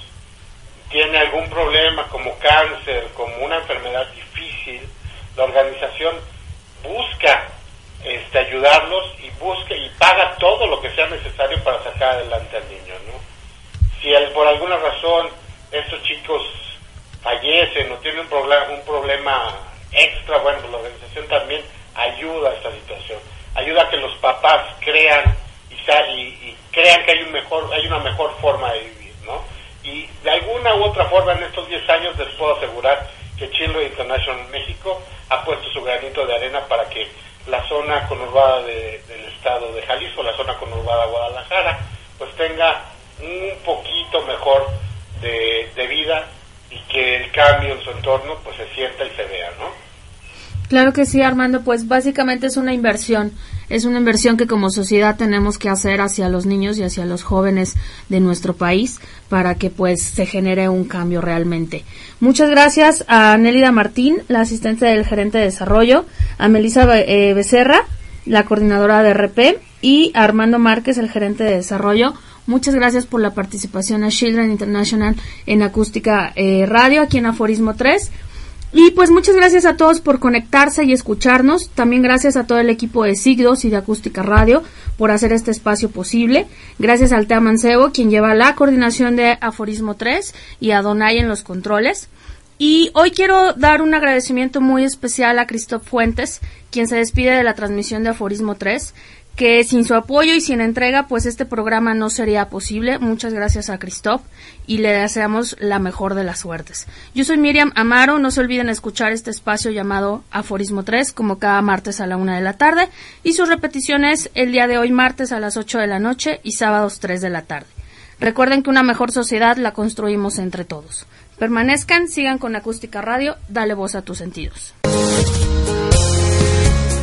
tiene algún problema como cáncer, como una enfermedad difícil, la organización busca este, ayudarlos y busca y paga todo lo que sea necesario para sacar adelante al niño, ¿no? Si el- por alguna razón estos chicos fallecen o tienen un, problema un problema extra, bueno, pues la organización también ayuda a esta situación, ayuda a que los papás crean y, y, y crean que hay un mejor, hay una mejor forma de vivir. Y de alguna u otra forma en estos 10 años les puedo asegurar que Chile International México ha puesto su granito de arena para que la zona conurbada de- del estado de Jalisco, la zona conurbada Guadalajara, pues tenga un poquito mejor de, de vida y que el cambio en su entorno pues se sienta y se vea, ¿no? Claro que sí, Armando, pues básicamente es una inversión, es una inversión que como sociedad tenemos que hacer hacia los niños y hacia los jóvenes de nuestro país para que pues se genere un cambio realmente. Muchas gracias a Nélida Martín, la asistente del gerente de desarrollo, a Melissa eh, Becerra, la coordinadora de RP y a Armando Márquez, el gerente de desarrollo. Muchas gracias por la participación a Children International en Acústica eh, Radio, aquí en Aforismo 3. Y pues muchas gracias a todos por conectarse y escucharnos. También gracias a todo el equipo de Sigdos y de Acústica Radio por hacer este espacio posible. Gracias al Tea Mancebo, quien lleva la coordinación de Aforismo 3 y a Donay en los controles. Y hoy quiero dar un agradecimiento muy especial a Christoph Fuentes, quien se despide de la transmisión de Aforismo 3 que sin su apoyo y sin entrega, pues este programa no sería posible. Muchas gracias a Christoph y le deseamos la mejor de las suertes. Yo soy Miriam Amaro, no se olviden escuchar este espacio llamado Aforismo 3 como cada martes a la una de la tarde y sus repeticiones el día de hoy martes a las 8 de la noche y sábados 3 de la tarde. Recuerden que una mejor sociedad la construimos entre todos. Permanezcan, sigan con Acústica Radio, dale voz a tus sentidos.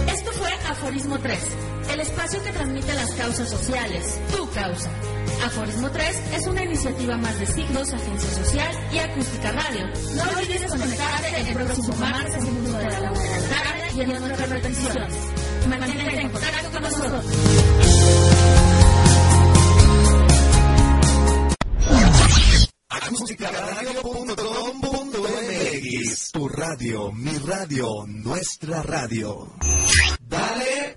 Esto fue Aforismo 3 causas sociales, tu causa. Aforismo 3 es una iniciativa más de Signos, Agencia Social y Acústica Radio. No olvides conectarte el próximo martes en el de la una de la tarde y en nuestras repeticiones. Mantente en contacto con nosotros. Tu radio, mi radio, nuestra radio. Dale